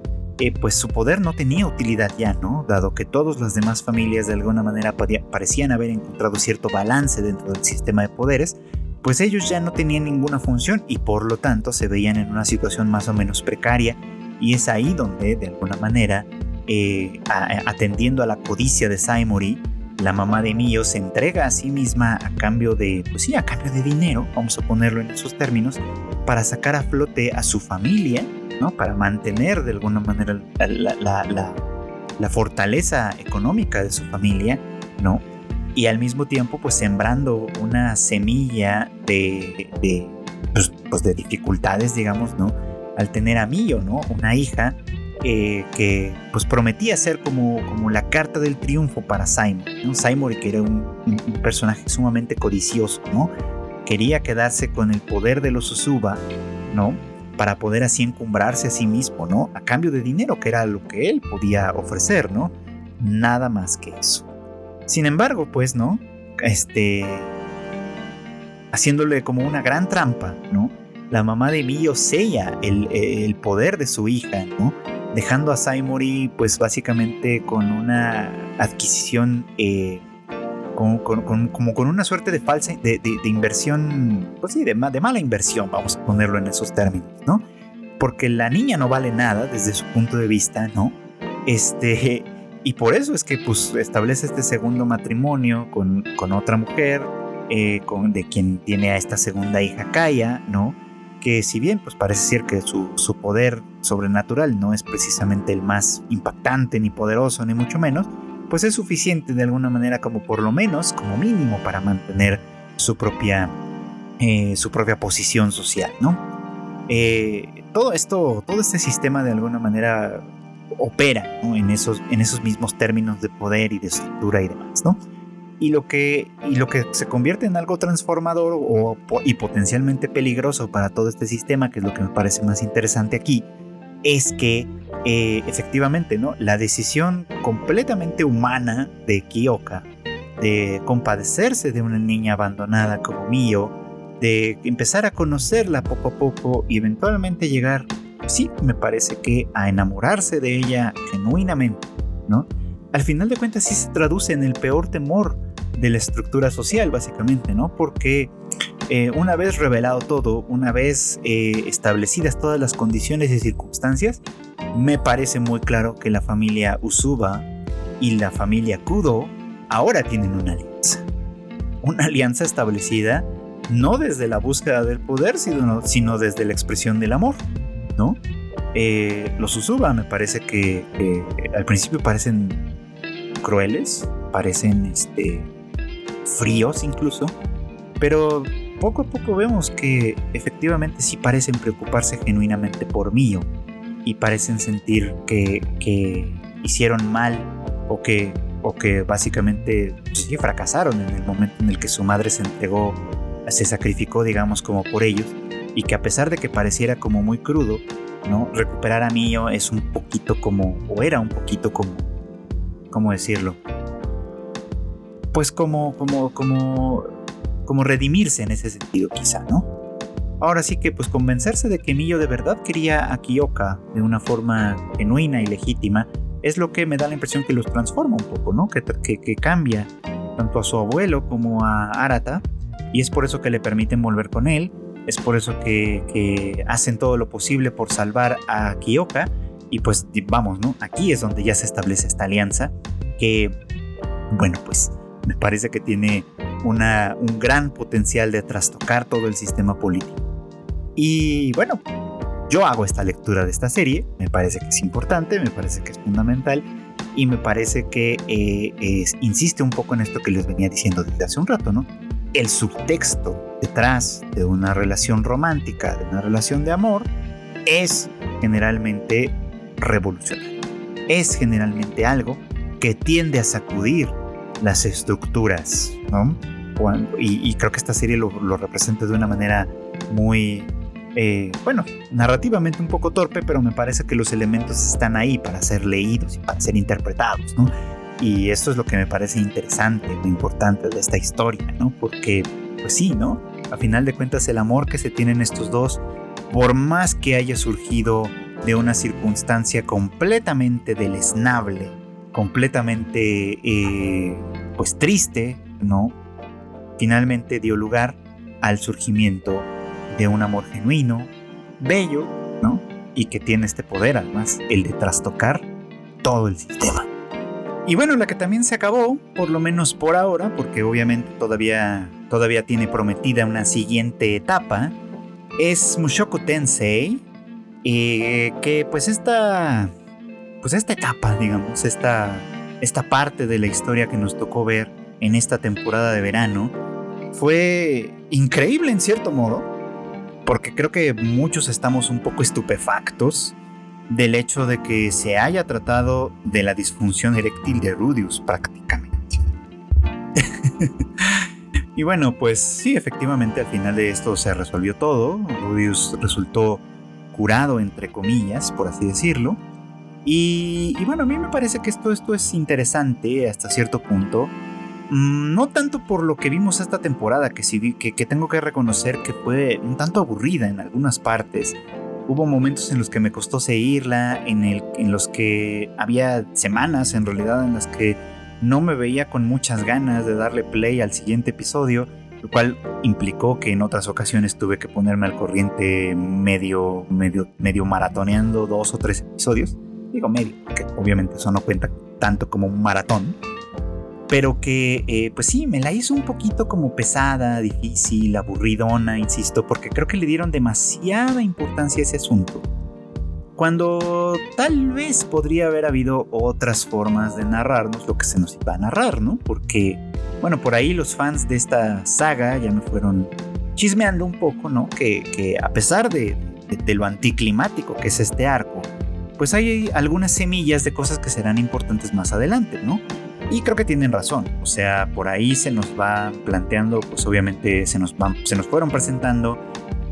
pues su poder no tenía utilidad ya, ¿no? Dado que todas las demás familias de alguna manera parecían haber encontrado cierto balance dentro del sistema de poderes, pues ellos ya no tenían ninguna función y por lo tanto se veían en una situación más o menos precaria y es ahí donde de alguna manera, eh, atendiendo a la codicia de Saimori, la mamá de Mio se entrega a sí misma a cambio de, pues sí, a cambio de dinero, vamos a ponerlo en esos términos, para sacar a flote a su familia para mantener de alguna manera la, fortaleza económica de su familia, ¿no? Y al mismo tiempo, pues sembrando una semilla de, pues, pues, de, dificultades, digamos, ¿no? Al tener a Mio, ¿no? Una hija eh, que pues prometía ser como, como la carta del triunfo para Simon, ¿no? Simon que era un, un, personaje sumamente codicioso, ¿no? Quería quedarse con el poder de los Susuba, ¿no? para poder así encumbrarse a sí mismo, ¿no? A cambio de dinero, que era lo que él podía ofrecer, ¿no? Nada más que eso. Sin embargo, pues, ¿no? Este... Haciéndole como una gran trampa, ¿no? La mamá de Mio sella el, poder de su hija, ¿no? Dejando a Saimori, pues básicamente con una adquisición eh, como, con una suerte de falsa, de, inversión, pues sí, de, de, mala inversión, vamos a ponerlo en esos términos, ¿no? Porque la niña no vale nada desde su punto de vista, ¿no? Este, y por eso es que pues establece este segundo matrimonio con, con otra mujer, eh, de quien tiene a esta segunda hija Kaya, ¿no? Que si bien pues parece ser que su, su poder sobrenatural no es precisamente el más impactante ni poderoso, ni mucho menos, pues es suficiente de alguna manera como por lo menos, como mínimo, para mantener su propia, eh, su propia posición social, ¿no? Eh, todo esto, todo este sistema de alguna manera opera en, esos, en esos mismos términos de poder y de estructura y demás, ¿no? Y lo que, y lo que se convierte en algo transformador o, y potencialmente peligroso para todo este sistema, que es lo que me parece más interesante aquí, es que eh, efectivamente, ¿no? La decisión completamente humana de Kyoka de compadecerse de una niña abandonada como Mio, de empezar a conocerla poco a poco y eventualmente llegar, sí, me parece que a enamorarse de ella genuinamente, ¿no? Al final de cuentas sí se traduce en el peor temor de la estructura social, básicamente, ¿no? Porque eh, una vez revelado todo, una vez eh, establecidas todas las condiciones y circunstancias, me parece muy claro que la familia Usuba y la familia Kudo ahora tienen una alianza. Una alianza establecida no desde la búsqueda del poder, sino, sino desde la expresión del amor, ¿no? Eh, los Susuba me parece que al principio parecen crueles, parecen este, fríos incluso, pero poco a poco vemos que efectivamente sí parecen preocuparse genuinamente por Mio y parecen sentir que, que hicieron mal o que, o que básicamente pues sí fracasaron en el momento en el que su madre se entregó, se sacrificó, digamos, como por ellos, y que a pesar de que pareciera como muy crudo. Recuperar a Mio es un poquito como, o era un poquito como, ¿cómo decirlo? Pues como, como, como, como redimirse en ese sentido, quizá, ¿no? Ahora sí que pues convencerse de que Mio de verdad quería a Kiyoka de una forma genuina y legítima es lo que me da la impresión que los transforma un poco, ¿no? Que, que, cambia tanto a su abuelo como a Arata y es por eso que le permiten volver con él, es por eso que, hacen todo lo posible por salvar a Kiyoka y pues vamos, ¿no? Aquí es donde ya se establece esta alianza que, bueno, pues me parece que tiene una, un gran potencial de trastocar todo el sistema político. Y bueno, yo hago esta lectura de esta serie, me parece que es importante, me parece que es fundamental y me parece que eh, insiste un poco en esto que les venía diciendo desde hace un rato, ¿no? El subtexto detrás de una relación romántica, de una relación de amor, es generalmente revolucionario. Es generalmente algo que tiende a sacudir las estructuras, ¿no? y, creo que esta serie lo, lo representa de una manera muy, eh, bueno, narrativamente un poco torpe, pero me parece que los elementos están ahí para ser leídos y para ser interpretados, ¿no? Y esto es lo que me parece interesante, lo importante de esta historia, ¿no? Porque, pues sí, ¿no? A final de cuentas, el amor que se tienen estos dos, por más que haya surgido de una circunstancia completamente deleznable, completamente, eh, pues triste, ¿no? Finalmente dio lugar al surgimiento de un amor genuino, bello, ¿no? Y que tiene este poder además, el de trastocar todo el sistema. Y bueno, la que también se acabó, por lo menos por ahora, porque obviamente todavía, todavía tiene prometida una siguiente etapa, es Mushoku Tensei, eh, que pues esta, pues esta etapa, digamos, esta, esta parte de la historia que nos tocó ver en esta temporada de verano, fue increíble en cierto modo, porque creo que muchos estamos un poco estupefactos del hecho de que se haya tratado de la disfunción eréctil de Rudius prácticamente. *laughs* y bueno, pues sí, efectivamente al final de esto se resolvió todo. Rudius resultó curado, entre comillas, por así decirlo. Y, y bueno, a mí me parece que esto, esto es interesante hasta cierto punto Mm, no tanto por lo que vimos esta temporada, que, sí, que, que tengo que reconocer que fue un tanto aburrida en algunas partes. Hubo momentos en los que me costó seguirla, en, los que había semanas en realidad en las que no me veía con muchas ganas de darle play al siguiente episodio, lo cual implicó que en otras ocasiones tuve que ponerme al corriente medio, medio, medio maratoneando dos o tres episodios. Digo medio, porque obviamente eso no cuenta tanto como un maratón pero que eh, pues sí, me la hizo un poquito como pesada, difícil, aburridona, insisto, porque creo que le dieron demasiada importancia a ese asunto. Cuando tal vez podría haber habido otras formas de narrarnos lo que se nos iba a narrar, ¿no? Porque, bueno, por ahí los fans de esta saga ya me fueron chismeando un poco, ¿no? Que, a pesar de, de lo anticlimático que es este arco, pues hay algunas semillas de cosas que serán importantes más adelante, ¿no? Y creo que tienen razón, o sea, por ahí se nos va planteando, pues obviamente se nos, se nos fueron presentando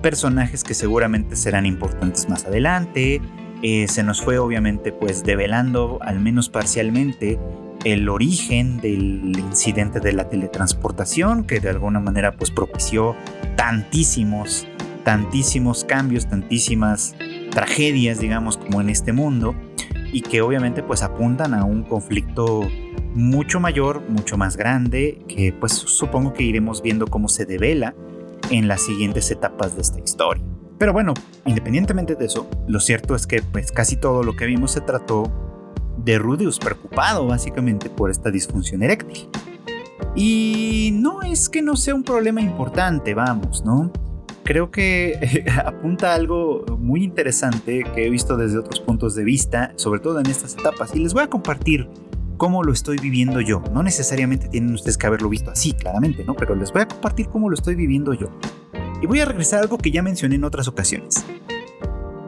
personajes que seguramente serán importantes más adelante, eh, se nos fue obviamente pues develando al menos parcialmente el origen del incidente de la teletransportación que de alguna manera pues propició tantísimos, tantísimos cambios, tantísimas tragedias digamos como en este mundo y que obviamente pues apuntan a un conflicto mucho mayor, mucho más grande, que pues supongo que iremos viendo cómo se devela en las siguientes etapas de esta historia. Pero bueno, independientemente de eso, lo cierto es que pues casi todo lo que vimos se trató de Rudius preocupado básicamente por esta disfunción eréctil. Y no es que no sea un problema importante, vamos, ¿no? creo que *laughs* apunta a algo muy interesante que he visto desde otros puntos de vista, sobre todo en estas etapas, y les voy a compartir cómo lo estoy viviendo yo. No necesariamente tienen ustedes que haberlo visto así, claramente, ¿no? Pero les voy a compartir cómo lo estoy viviendo yo. Y voy a regresar a algo que ya mencioné en otras ocasiones.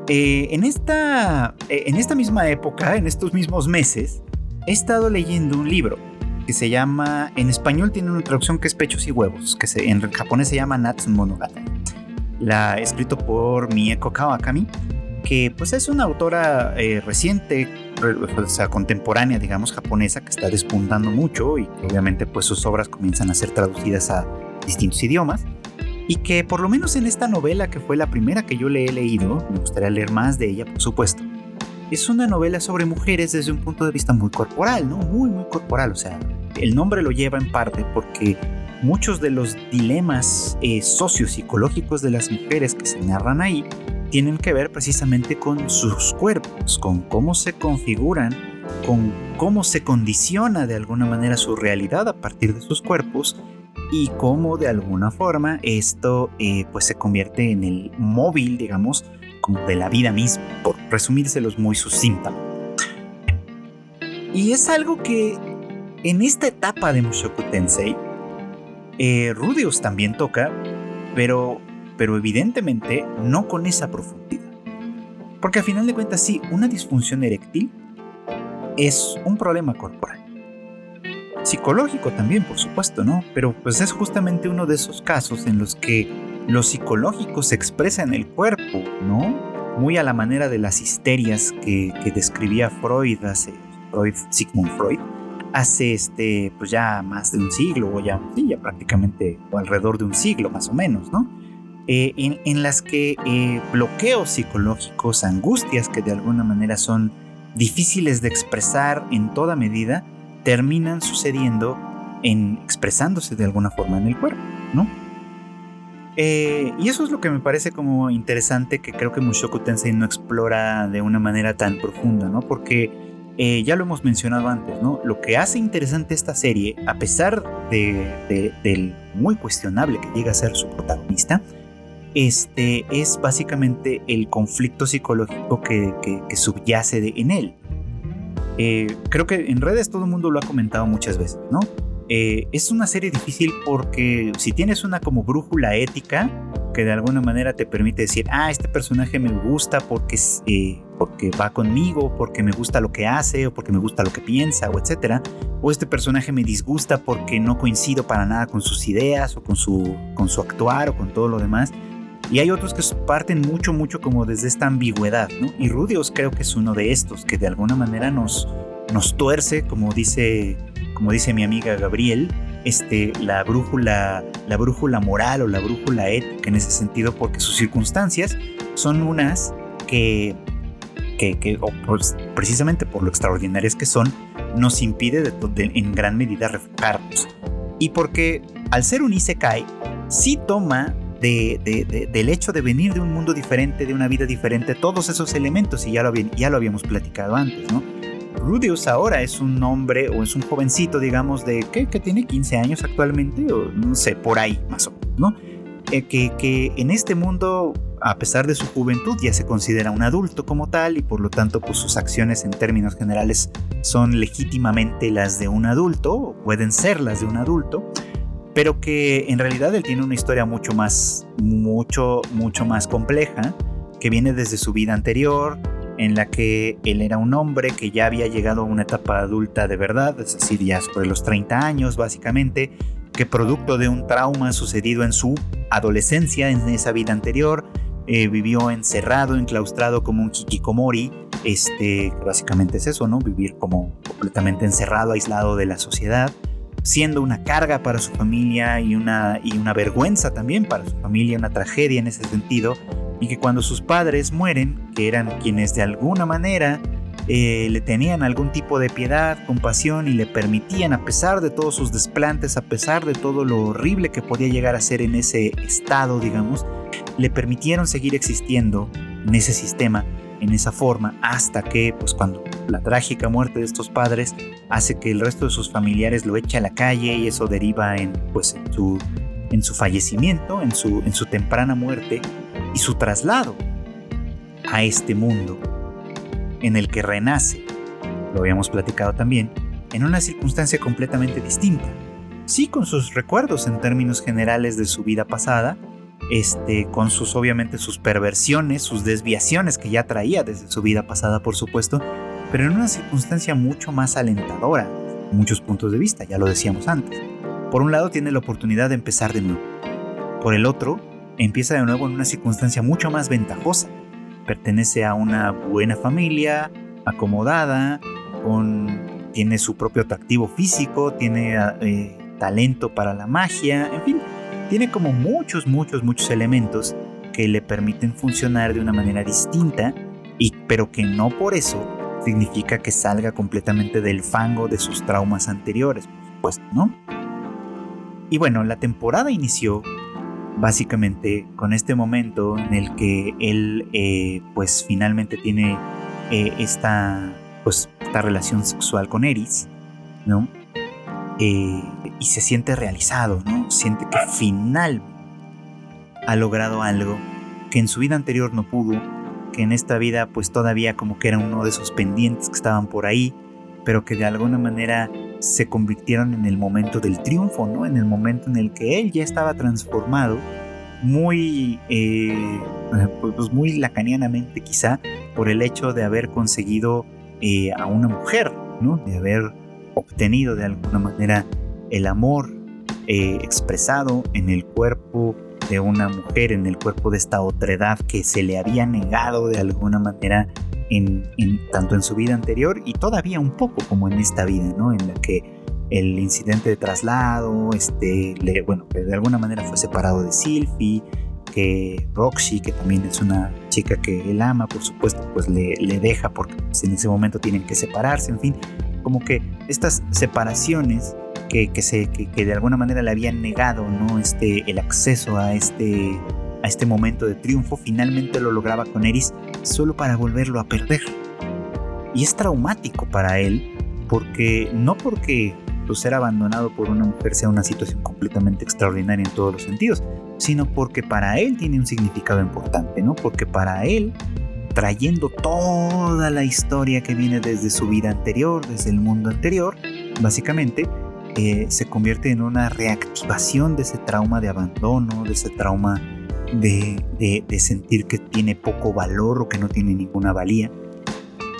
Eh, en, esta, eh, en esta misma época, en estos mismos meses, he estado leyendo un libro que se llama, en español tiene una traducción que es Pechos y Huevos, que en japonés se llama Natsu Monogatari. La escrito por Mieko Kawakami, que pues es una autora eh, reciente, o sea, contemporánea, digamos, japonesa, que está despuntando mucho y que obviamente pues sus obras comienzan a ser traducidas a distintos idiomas y que por lo menos en esta novela que fue la primera que yo le he leído, me gustaría leer más de ella, por supuesto, es una novela sobre mujeres desde un punto de vista muy corporal, ¿no? Muy, muy corporal, o sea, el nombre lo lleva en parte porque muchos de los dilemas eh, sociopsicológicos de las mujeres que se narran ahí tienen que ver precisamente con sus cuerpos, con cómo se configuran, con cómo se condiciona de alguna manera su realidad a partir de sus cuerpos y cómo de alguna forma esto eh, pues se convierte en el móvil, digamos, como de la vida misma, por resumírselos muy sucintamente. Y es algo que en esta etapa de Mushoku Tensei, eh, Rudius también toca, pero, pero evidentemente no con esa profundidad. Porque a final de cuentas sí, una disfunción eréctil es un problema corporal psicológico también, por supuesto, ¿no? Pero pues es justamente uno de esos casos en los que lo psicológico se expresa en el cuerpo, ¿no? Muy a la manera de las histerias que, describía Freud hace, Freud, Sigmund Freud, hace este, pues ya más de un siglo, o ya, sí, ya prácticamente o alrededor de un siglo más o menos, ¿no? Eh, en, las que eh, bloqueos psicológicos, angustias que de alguna manera son difíciles de expresar en toda medida, terminan sucediendo en expresándose de alguna forma en el cuerpo, ¿no? Eh, y eso es lo que me parece como interesante que creo que Mushoku Tensei no explora de una manera tan profunda, ¿no? Porque ya lo hemos mencionado antes, ¿no? Lo que hace interesante esta serie, a pesar de, del muy cuestionable que llega a ser su protagonista, este, es básicamente el conflicto psicológico que, que subyace de, en él. Eh, creo que en redes todo el mundo lo ha comentado muchas veces, ¿no? Eh, es una serie difícil porque si tienes una como brújula ética que de alguna manera te permite decir, ah, este personaje me gusta porque, eh, porque va conmigo, porque me gusta lo que hace o porque me gusta lo que piensa o etcétera, o este personaje me disgusta porque no coincido para nada con sus ideas o con su, con su actuar o con todo lo demás. Y hay otros que parten mucho, mucho como desde esta ambigüedad, ¿no? Y Rudios creo que es uno de estos, que de alguna manera nos, nos tuerce, como dice, como dice mi amiga Gabriel, este, la, brújula, la brújula moral o la brújula ética en ese sentido, porque sus circunstancias son unas que, que, pues, precisamente por lo extraordinarias que son, nos impide de, en gran medida refugiarnos. Y porque al ser un Isekai, sí toma del hecho de venir de un mundo diferente, de una vida diferente, todos esos elementos, y ya lo, habíamos platicado antes, ¿no? Rudius ahora es un hombre o es un jovencito, digamos, de que, tiene 15 años actualmente, o no sé, por ahí más o menos, ¿no? Eh, que, que, en este mundo, a pesar de su juventud, ya se considera un adulto como tal y por lo tanto pues, sus acciones en términos generales son legítimamente las de un adulto, o pueden ser las de un adulto, pero que en realidad él tiene una historia mucho más, mucho, mucho más compleja, que viene desde su vida anterior, en la que él era un hombre que ya había llegado a una etapa adulta de verdad, es decir, ya sobre los 30 años básicamente, que producto de un trauma sucedido en su adolescencia, en esa vida anterior, eh, vivió encerrado, enclaustrado como un kikikomori, este, básicamente es eso, ¿no? Vivir como completamente encerrado, aislado de la sociedad siendo una carga para su familia y una, y una vergüenza también para su familia, una tragedia en ese sentido, y que cuando sus padres mueren, que eran quienes de alguna manera eh, le tenían algún tipo de piedad, compasión y le permitían, a pesar de todos sus desplantes, a pesar de todo lo horrible que podía llegar a ser en ese estado, digamos, le permitieron seguir existiendo en ese sistema en esa forma hasta que, pues cuando la trágica muerte de estos padres hace que el resto de sus familiares lo eche a la calle y eso deriva en, pues, en su, en su fallecimiento, en su, en su temprana muerte y su traslado a este mundo en el que renace, lo habíamos platicado también, en una circunstancia completamente distinta. Sí, con sus recuerdos en términos generales de su vida pasada, este, con sus obviamente sus perversiones, sus desviaciones que ya traía desde su vida pasada, por supuesto, pero en una circunstancia mucho más alentadora, muchos puntos de vista, ya lo decíamos antes. Por un lado tiene la oportunidad de empezar de nuevo. Por el otro, empieza de nuevo en una circunstancia mucho más ventajosa. Pertenece a una buena familia, acomodada, con, tiene su propio atractivo físico, tiene eh, talento para la magia, en fin, tiene como muchos, muchos, muchos elementos que le permiten funcionar de una manera distinta, y, pero que no por eso significa que salga completamente del fango de sus traumas anteriores, por supuesto, ¿no? Y bueno, la temporada inició básicamente con este momento en el que él eh, pues finalmente tiene eh, esta pues esta relación sexual con Eris, ¿no? Eh, y se siente realizado, ¿no? Siente que final ha logrado algo que en su vida anterior no pudo, que en esta vida pues todavía como que era uno de esos pendientes que estaban por ahí, pero que de alguna manera se convirtieron en el momento del triunfo, ¿no? En el momento en el que él ya estaba transformado, muy, eh, pues muy lacanianamente quizá, por el hecho de haber conseguido eh, a una mujer, ¿no? De haber obtenido de alguna manera el amor eh, expresado en el cuerpo de una mujer, en el cuerpo de esta otredad que se le había negado de alguna manera en, tanto en su vida anterior y todavía un poco como en esta vida, ¿no? En la que el incidente de traslado, este, bueno, de alguna manera fue separado de Sylvie, que Roxy, que también es una chica que él ama, por supuesto, pues le, le deja porque pues, en ese momento tienen que separarse, en fin, como que estas separaciones que, que, se, que, de alguna manera le habían negado ¿no? este, el acceso a este, a este momento de triunfo, finalmente lo lograba con Eris solo para volverlo a perder. Y es traumático para él, porque no porque pues, ser abandonado por una mujer sea una situación completamente extraordinaria en todos los sentidos, sino porque para él tiene un significado importante, ¿no? Porque para él trayendo toda la historia que viene desde su vida anterior, desde el mundo anterior, básicamente eh, se convierte en una reactivación de ese trauma de abandono, de ese trauma de, de, sentir que tiene poco valor o que no tiene ninguna valía.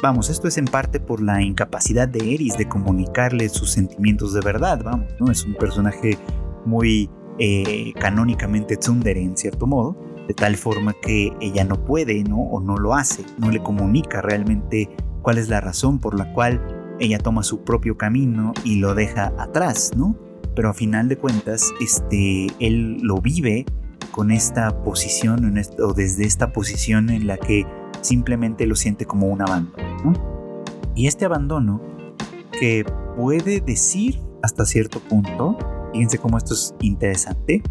Vamos, esto es en parte por la incapacidad de Eris de comunicarle sus sentimientos de verdad, vamos, ¿no? Es un personaje muy eh, canónicamente tsundere en cierto modo, de tal forma que ella no puede, ¿no? O no lo hace, no le comunica realmente cuál es la razón por la cual ella toma su propio camino y lo deja atrás, ¿no? Pero a final de cuentas, este, él lo vive con esta posición o desde esta posición en la que simplemente lo siente como un abandono, ¿no? Y este abandono que puede decir hasta cierto punto, fíjense cómo esto es interesante,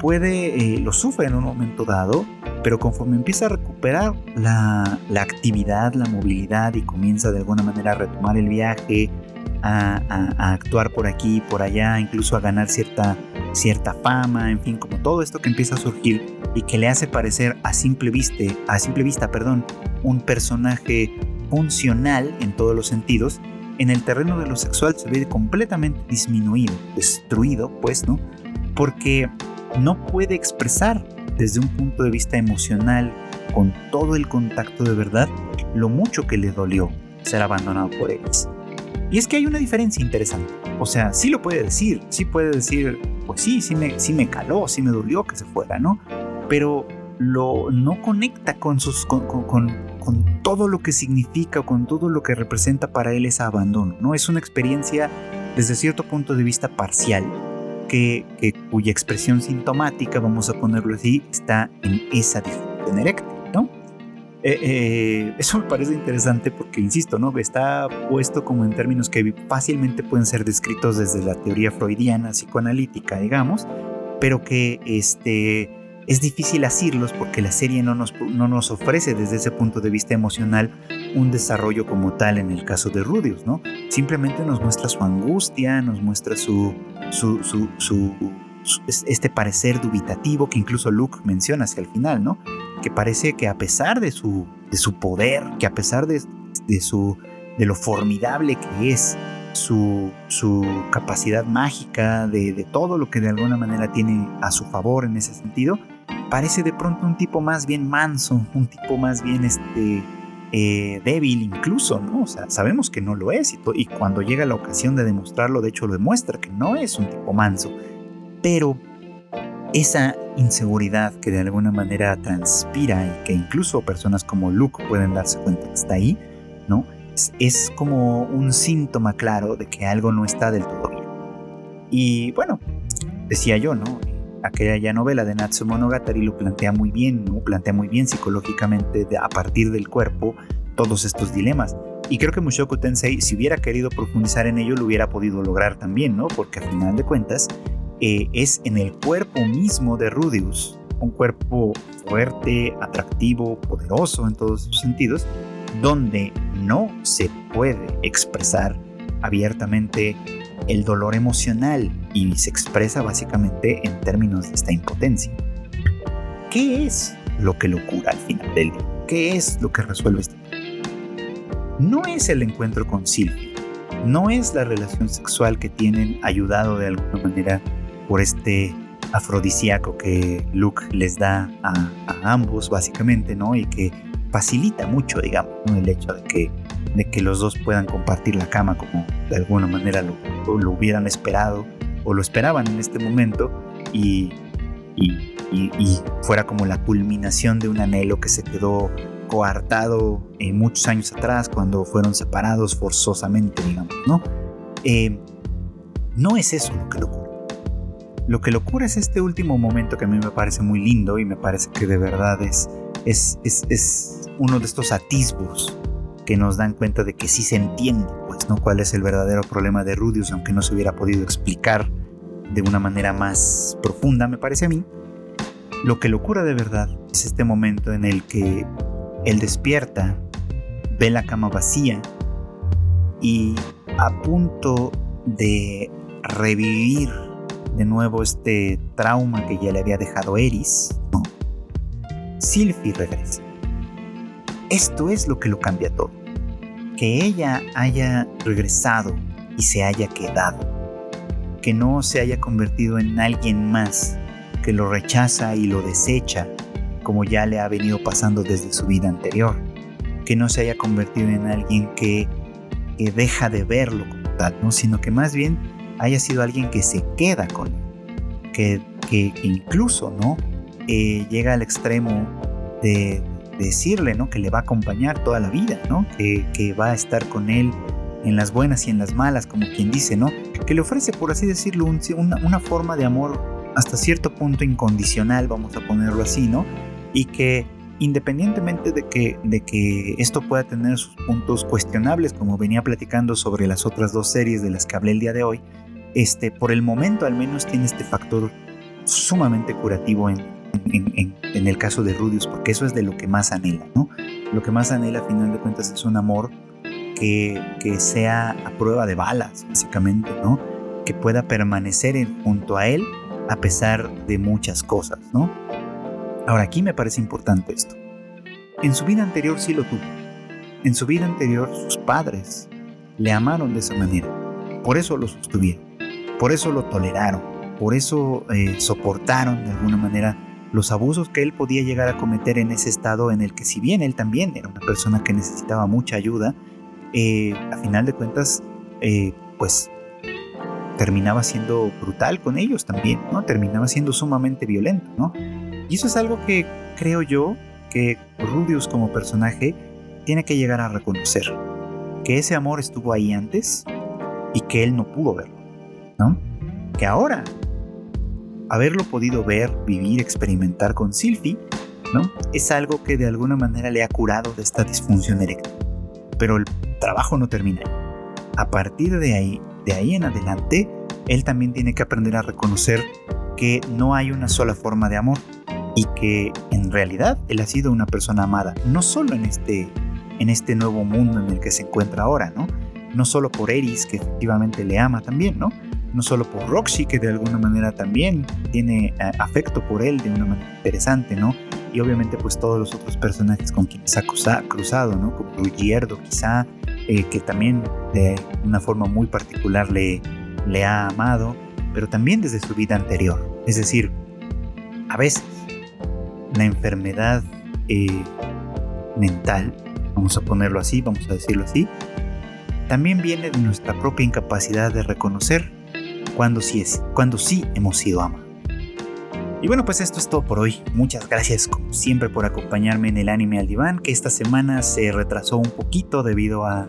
puede, eh, lo sufre en un momento dado, pero conforme empieza a recuperar la, actividad, la movilidad y comienza de alguna manera a retomar el viaje, a, actuar por aquí por allá, incluso a ganar cierta, cierta fama, en fin, como todo esto que empieza a surgir y que le hace parecer a simple vista, a simple vista, perdón, un personaje funcional en todos los sentidos, en el terreno de lo sexual se ve completamente disminuido, destruido, pues, ¿no? Porque no puede expresar desde un punto de vista emocional, con todo el contacto de verdad, lo mucho que le dolió ser abandonado por ellos. Y es que hay una diferencia interesante. O sea, sí lo puede decir, sí puede decir, pues sí, sí me, sí me caló, sí me dolió que se fuera, ¿no? Pero lo, no conecta con, sus, con, con, con todo lo que significa, con todo lo que representa para él ese abandono, ¿no? Es una experiencia desde cierto punto de vista parcial que, cuya expresión sintomática, vamos a ponerlo así, está en esa disfunción eréctil, ¿no? Eh, eh, eso me parece interesante porque, insisto, ¿no? está puesto como en términos que fácilmente pueden ser descritos desde la teoría freudiana, psicoanalítica, digamos, pero que este, es difícil asirlos porque la serie no nos, no nos ofrece desde ese punto de vista emocional un desarrollo como tal en el caso de Rudius, ¿no? Simplemente nos muestra su angustia, nos muestra su, su, su, este parecer dubitativo que incluso Luke menciona hacia el final, ¿no? Que parece que a pesar de su, de su poder, que a pesar de, de, su, de lo formidable que es, su, su capacidad mágica, de, de, todo lo que de alguna manera tiene a su favor en ese sentido, parece de pronto un tipo más bien manso, un tipo más bien este, eh, débil incluso, ¿no? O sea, sabemos que no lo es y, cuando llega la ocasión de demostrarlo, de hecho lo demuestra, que no es un tipo manso. Pero esa inseguridad que de alguna manera transpira y que incluso personas como Luke pueden darse cuenta que está ahí, ¿no? Es, como un síntoma claro de que algo no está del todo bien. Y bueno, decía yo, ¿no? Aquella novela de Natsu Monogatari lo plantea muy bien, ¿no? Plantea muy bien psicológicamente a partir del cuerpo todos estos dilemas. Y creo que Mushoku Tensei, si hubiera querido profundizar en ello, lo hubiera podido lograr también, ¿no? Porque al final de cuentas, eh, es en el cuerpo mismo de Rudius, un cuerpo fuerte, atractivo, poderoso en todos sus sentidos, donde no se puede expresar abiertamente el dolor emocional y se expresa básicamente en términos de esta impotencia. ¿Qué es lo que lo cura al final del día? ¿Qué es lo que resuelve este No es el encuentro con Sylvie, no es la relación sexual que tienen ayudado de alguna manera por este afrodisíaco que Luke les da a, ambos básicamente, ¿no? Y que facilita mucho, digamos, el hecho de que, de que los dos puedan compartir la cama como de alguna manera lo, hubieran esperado o lo esperaban en este momento y, y, fuera como la culminación de un anhelo que se quedó coartado eh, muchos años atrás cuando fueron separados forzosamente, digamos, ¿no? Eh, no es eso lo que lo cura. Lo que lo cura es este último momento que a mí me parece muy lindo y me parece que de verdad es, es, es, es uno de estos atisbos que nos dan cuenta de que sí se entiende, pues, ¿no? Cuál es el verdadero problema de Rudius, aunque no se hubiera podido explicar de una manera más profunda, me parece a mí. Lo que lo cura de verdad es este momento en el que él despierta, ve la cama vacía y a punto de revivir de nuevo este trauma que ya le había dejado Eris, ¿no? Regresa. Esto es lo que lo cambia todo que ella haya regresado y se haya quedado, que no se haya convertido en alguien más que lo rechaza y lo desecha como ya le ha venido pasando desde su vida anterior, que no se haya convertido en alguien que, deja de verlo como tal, ¿no? sino que más bien haya sido alguien que se queda con él, que, que incluso ¿no? Eh, llega al extremo de, decirle, ¿no? Que le va a acompañar toda la vida, ¿no? Que, que, va a estar con él en las buenas y en las malas, como quien dice, ¿no? Que le ofrece, por así decirlo, una, una forma de amor hasta cierto punto incondicional, vamos a ponerlo así, ¿no? Y que independientemente de que, de que esto pueda tener sus puntos cuestionables, como venía platicando sobre las otras dos series de las que hablé el día de hoy, este, por el momento al menos tiene este factor sumamente curativo en, en, el caso de Rudius, porque eso es de lo que más anhela, ¿no? Lo que más anhela, a final de cuentas, es un amor que, que sea a prueba de balas, básicamente, ¿no? Que pueda permanecer junto a él a pesar de muchas cosas, ¿no? Ahora, aquí me parece importante esto. En su vida anterior sí lo tuvo. En su vida anterior sus padres le amaron de esa manera. Por eso lo sostuvieron. Por eso lo toleraron. Por eso eh, soportaron de alguna manera los abusos que él podía llegar a cometer en ese estado en el que si bien él también era una persona que necesitaba mucha ayuda, eh, a final de cuentas, eh, pues terminaba siendo brutal con ellos también, ¿no? Terminaba siendo sumamente violento, ¿no? Y eso es algo que creo yo que Rudius como personaje tiene que llegar a reconocer, que ese amor estuvo ahí antes y que él no pudo verlo, ¿no? Que ahora haberlo podido ver, vivir, experimentar con Sylvie, ¿no? Es algo que de alguna manera le ha curado de esta disfunción eréctil. Pero el trabajo no termina. A partir de ahí, de ahí en adelante, él también tiene que aprender a reconocer que no hay una sola forma de amor y que en realidad él ha sido una persona amada, no solo en este, en este nuevo mundo en el que se encuentra ahora, ¿no? No solo por Eris, que efectivamente le ama también, ¿no? No solo por Roxy, que de alguna manera también tiene eh, afecto por él de una manera interesante, ¿no? Y obviamente pues todos los otros personajes con quienes ha cruzado, ¿no? Como Gierdo quizá, eh, que también de una forma muy particular le, le ha amado, pero también desde su vida anterior. Es decir, a veces la enfermedad eh, mental, vamos a ponerlo así, vamos a decirlo así, también viene de nuestra propia incapacidad de reconocer cuando sí, es, cuando sí hemos sido amados. Y bueno, pues esto es todo por hoy. Muchas gracias como siempre por acompañarme en el anime al diván, que esta semana se retrasó un poquito debido a,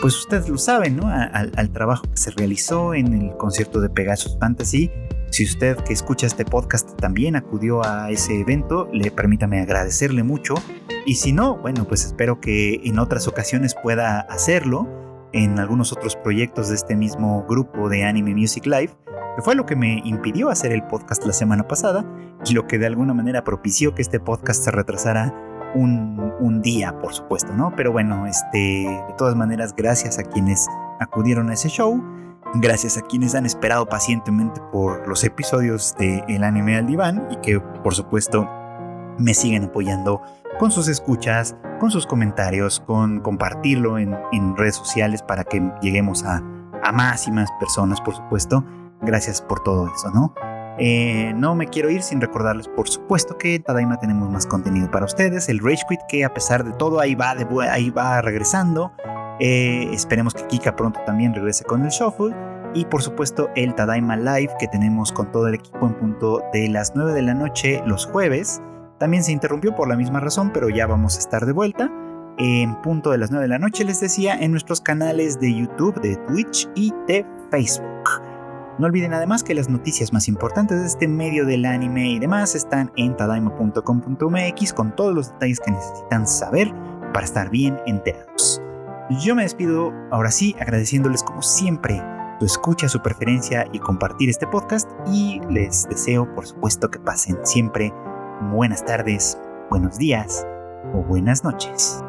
pues ustedes lo saben, ¿no? al trabajo que se realizó en el concierto de Pegasus Fantasy. Si usted que escucha este podcast también acudió a ese evento, le permítame agradecerle mucho. Y si no, bueno, pues espero que en otras ocasiones pueda hacerlo en algunos otros proyectos de este mismo grupo de Anime Music Live, que fue lo que me impidió hacer el podcast la semana pasada y lo que de alguna manera propició que este podcast se retrasara un, un día, por supuesto, ¿no? Pero bueno, este, de todas maneras, gracias a quienes acudieron a ese show, gracias a quienes han esperado pacientemente por los episodios de El Anime al Diván y que, por supuesto, me siguen apoyando con sus escuchas, con sus comentarios, con compartirlo en, redes sociales para que lleguemos a, más y más personas, por supuesto. Gracias por todo eso, ¿no? Eh, no me quiero ir sin recordarles, por supuesto, que Tadaima tenemos más contenido para ustedes. El Rage Quit, que a pesar de todo, ahí va, ahí va regresando. Eh, esperemos que Kika pronto también regrese con el Shuffle. Y por supuesto, el Tadaima Live que tenemos con todo el equipo en punto de las 9 de la noche los jueves. También se interrumpió por la misma razón, pero ya vamos a estar de vuelta. En punto de las 9 de la noche, les decía, en nuestros canales de YouTube, de Twitch y de Facebook. No olviden además que las noticias más importantes de este medio del anime y demás están en tadaima.com.mx con todos los detalles que necesitan saber para estar bien enterados. Yo me despido ahora sí agradeciéndoles como siempre su escucha, su preferencia y compartir este podcast y les deseo por supuesto que pasen siempre buenas tardes, buenos días o buenas noches.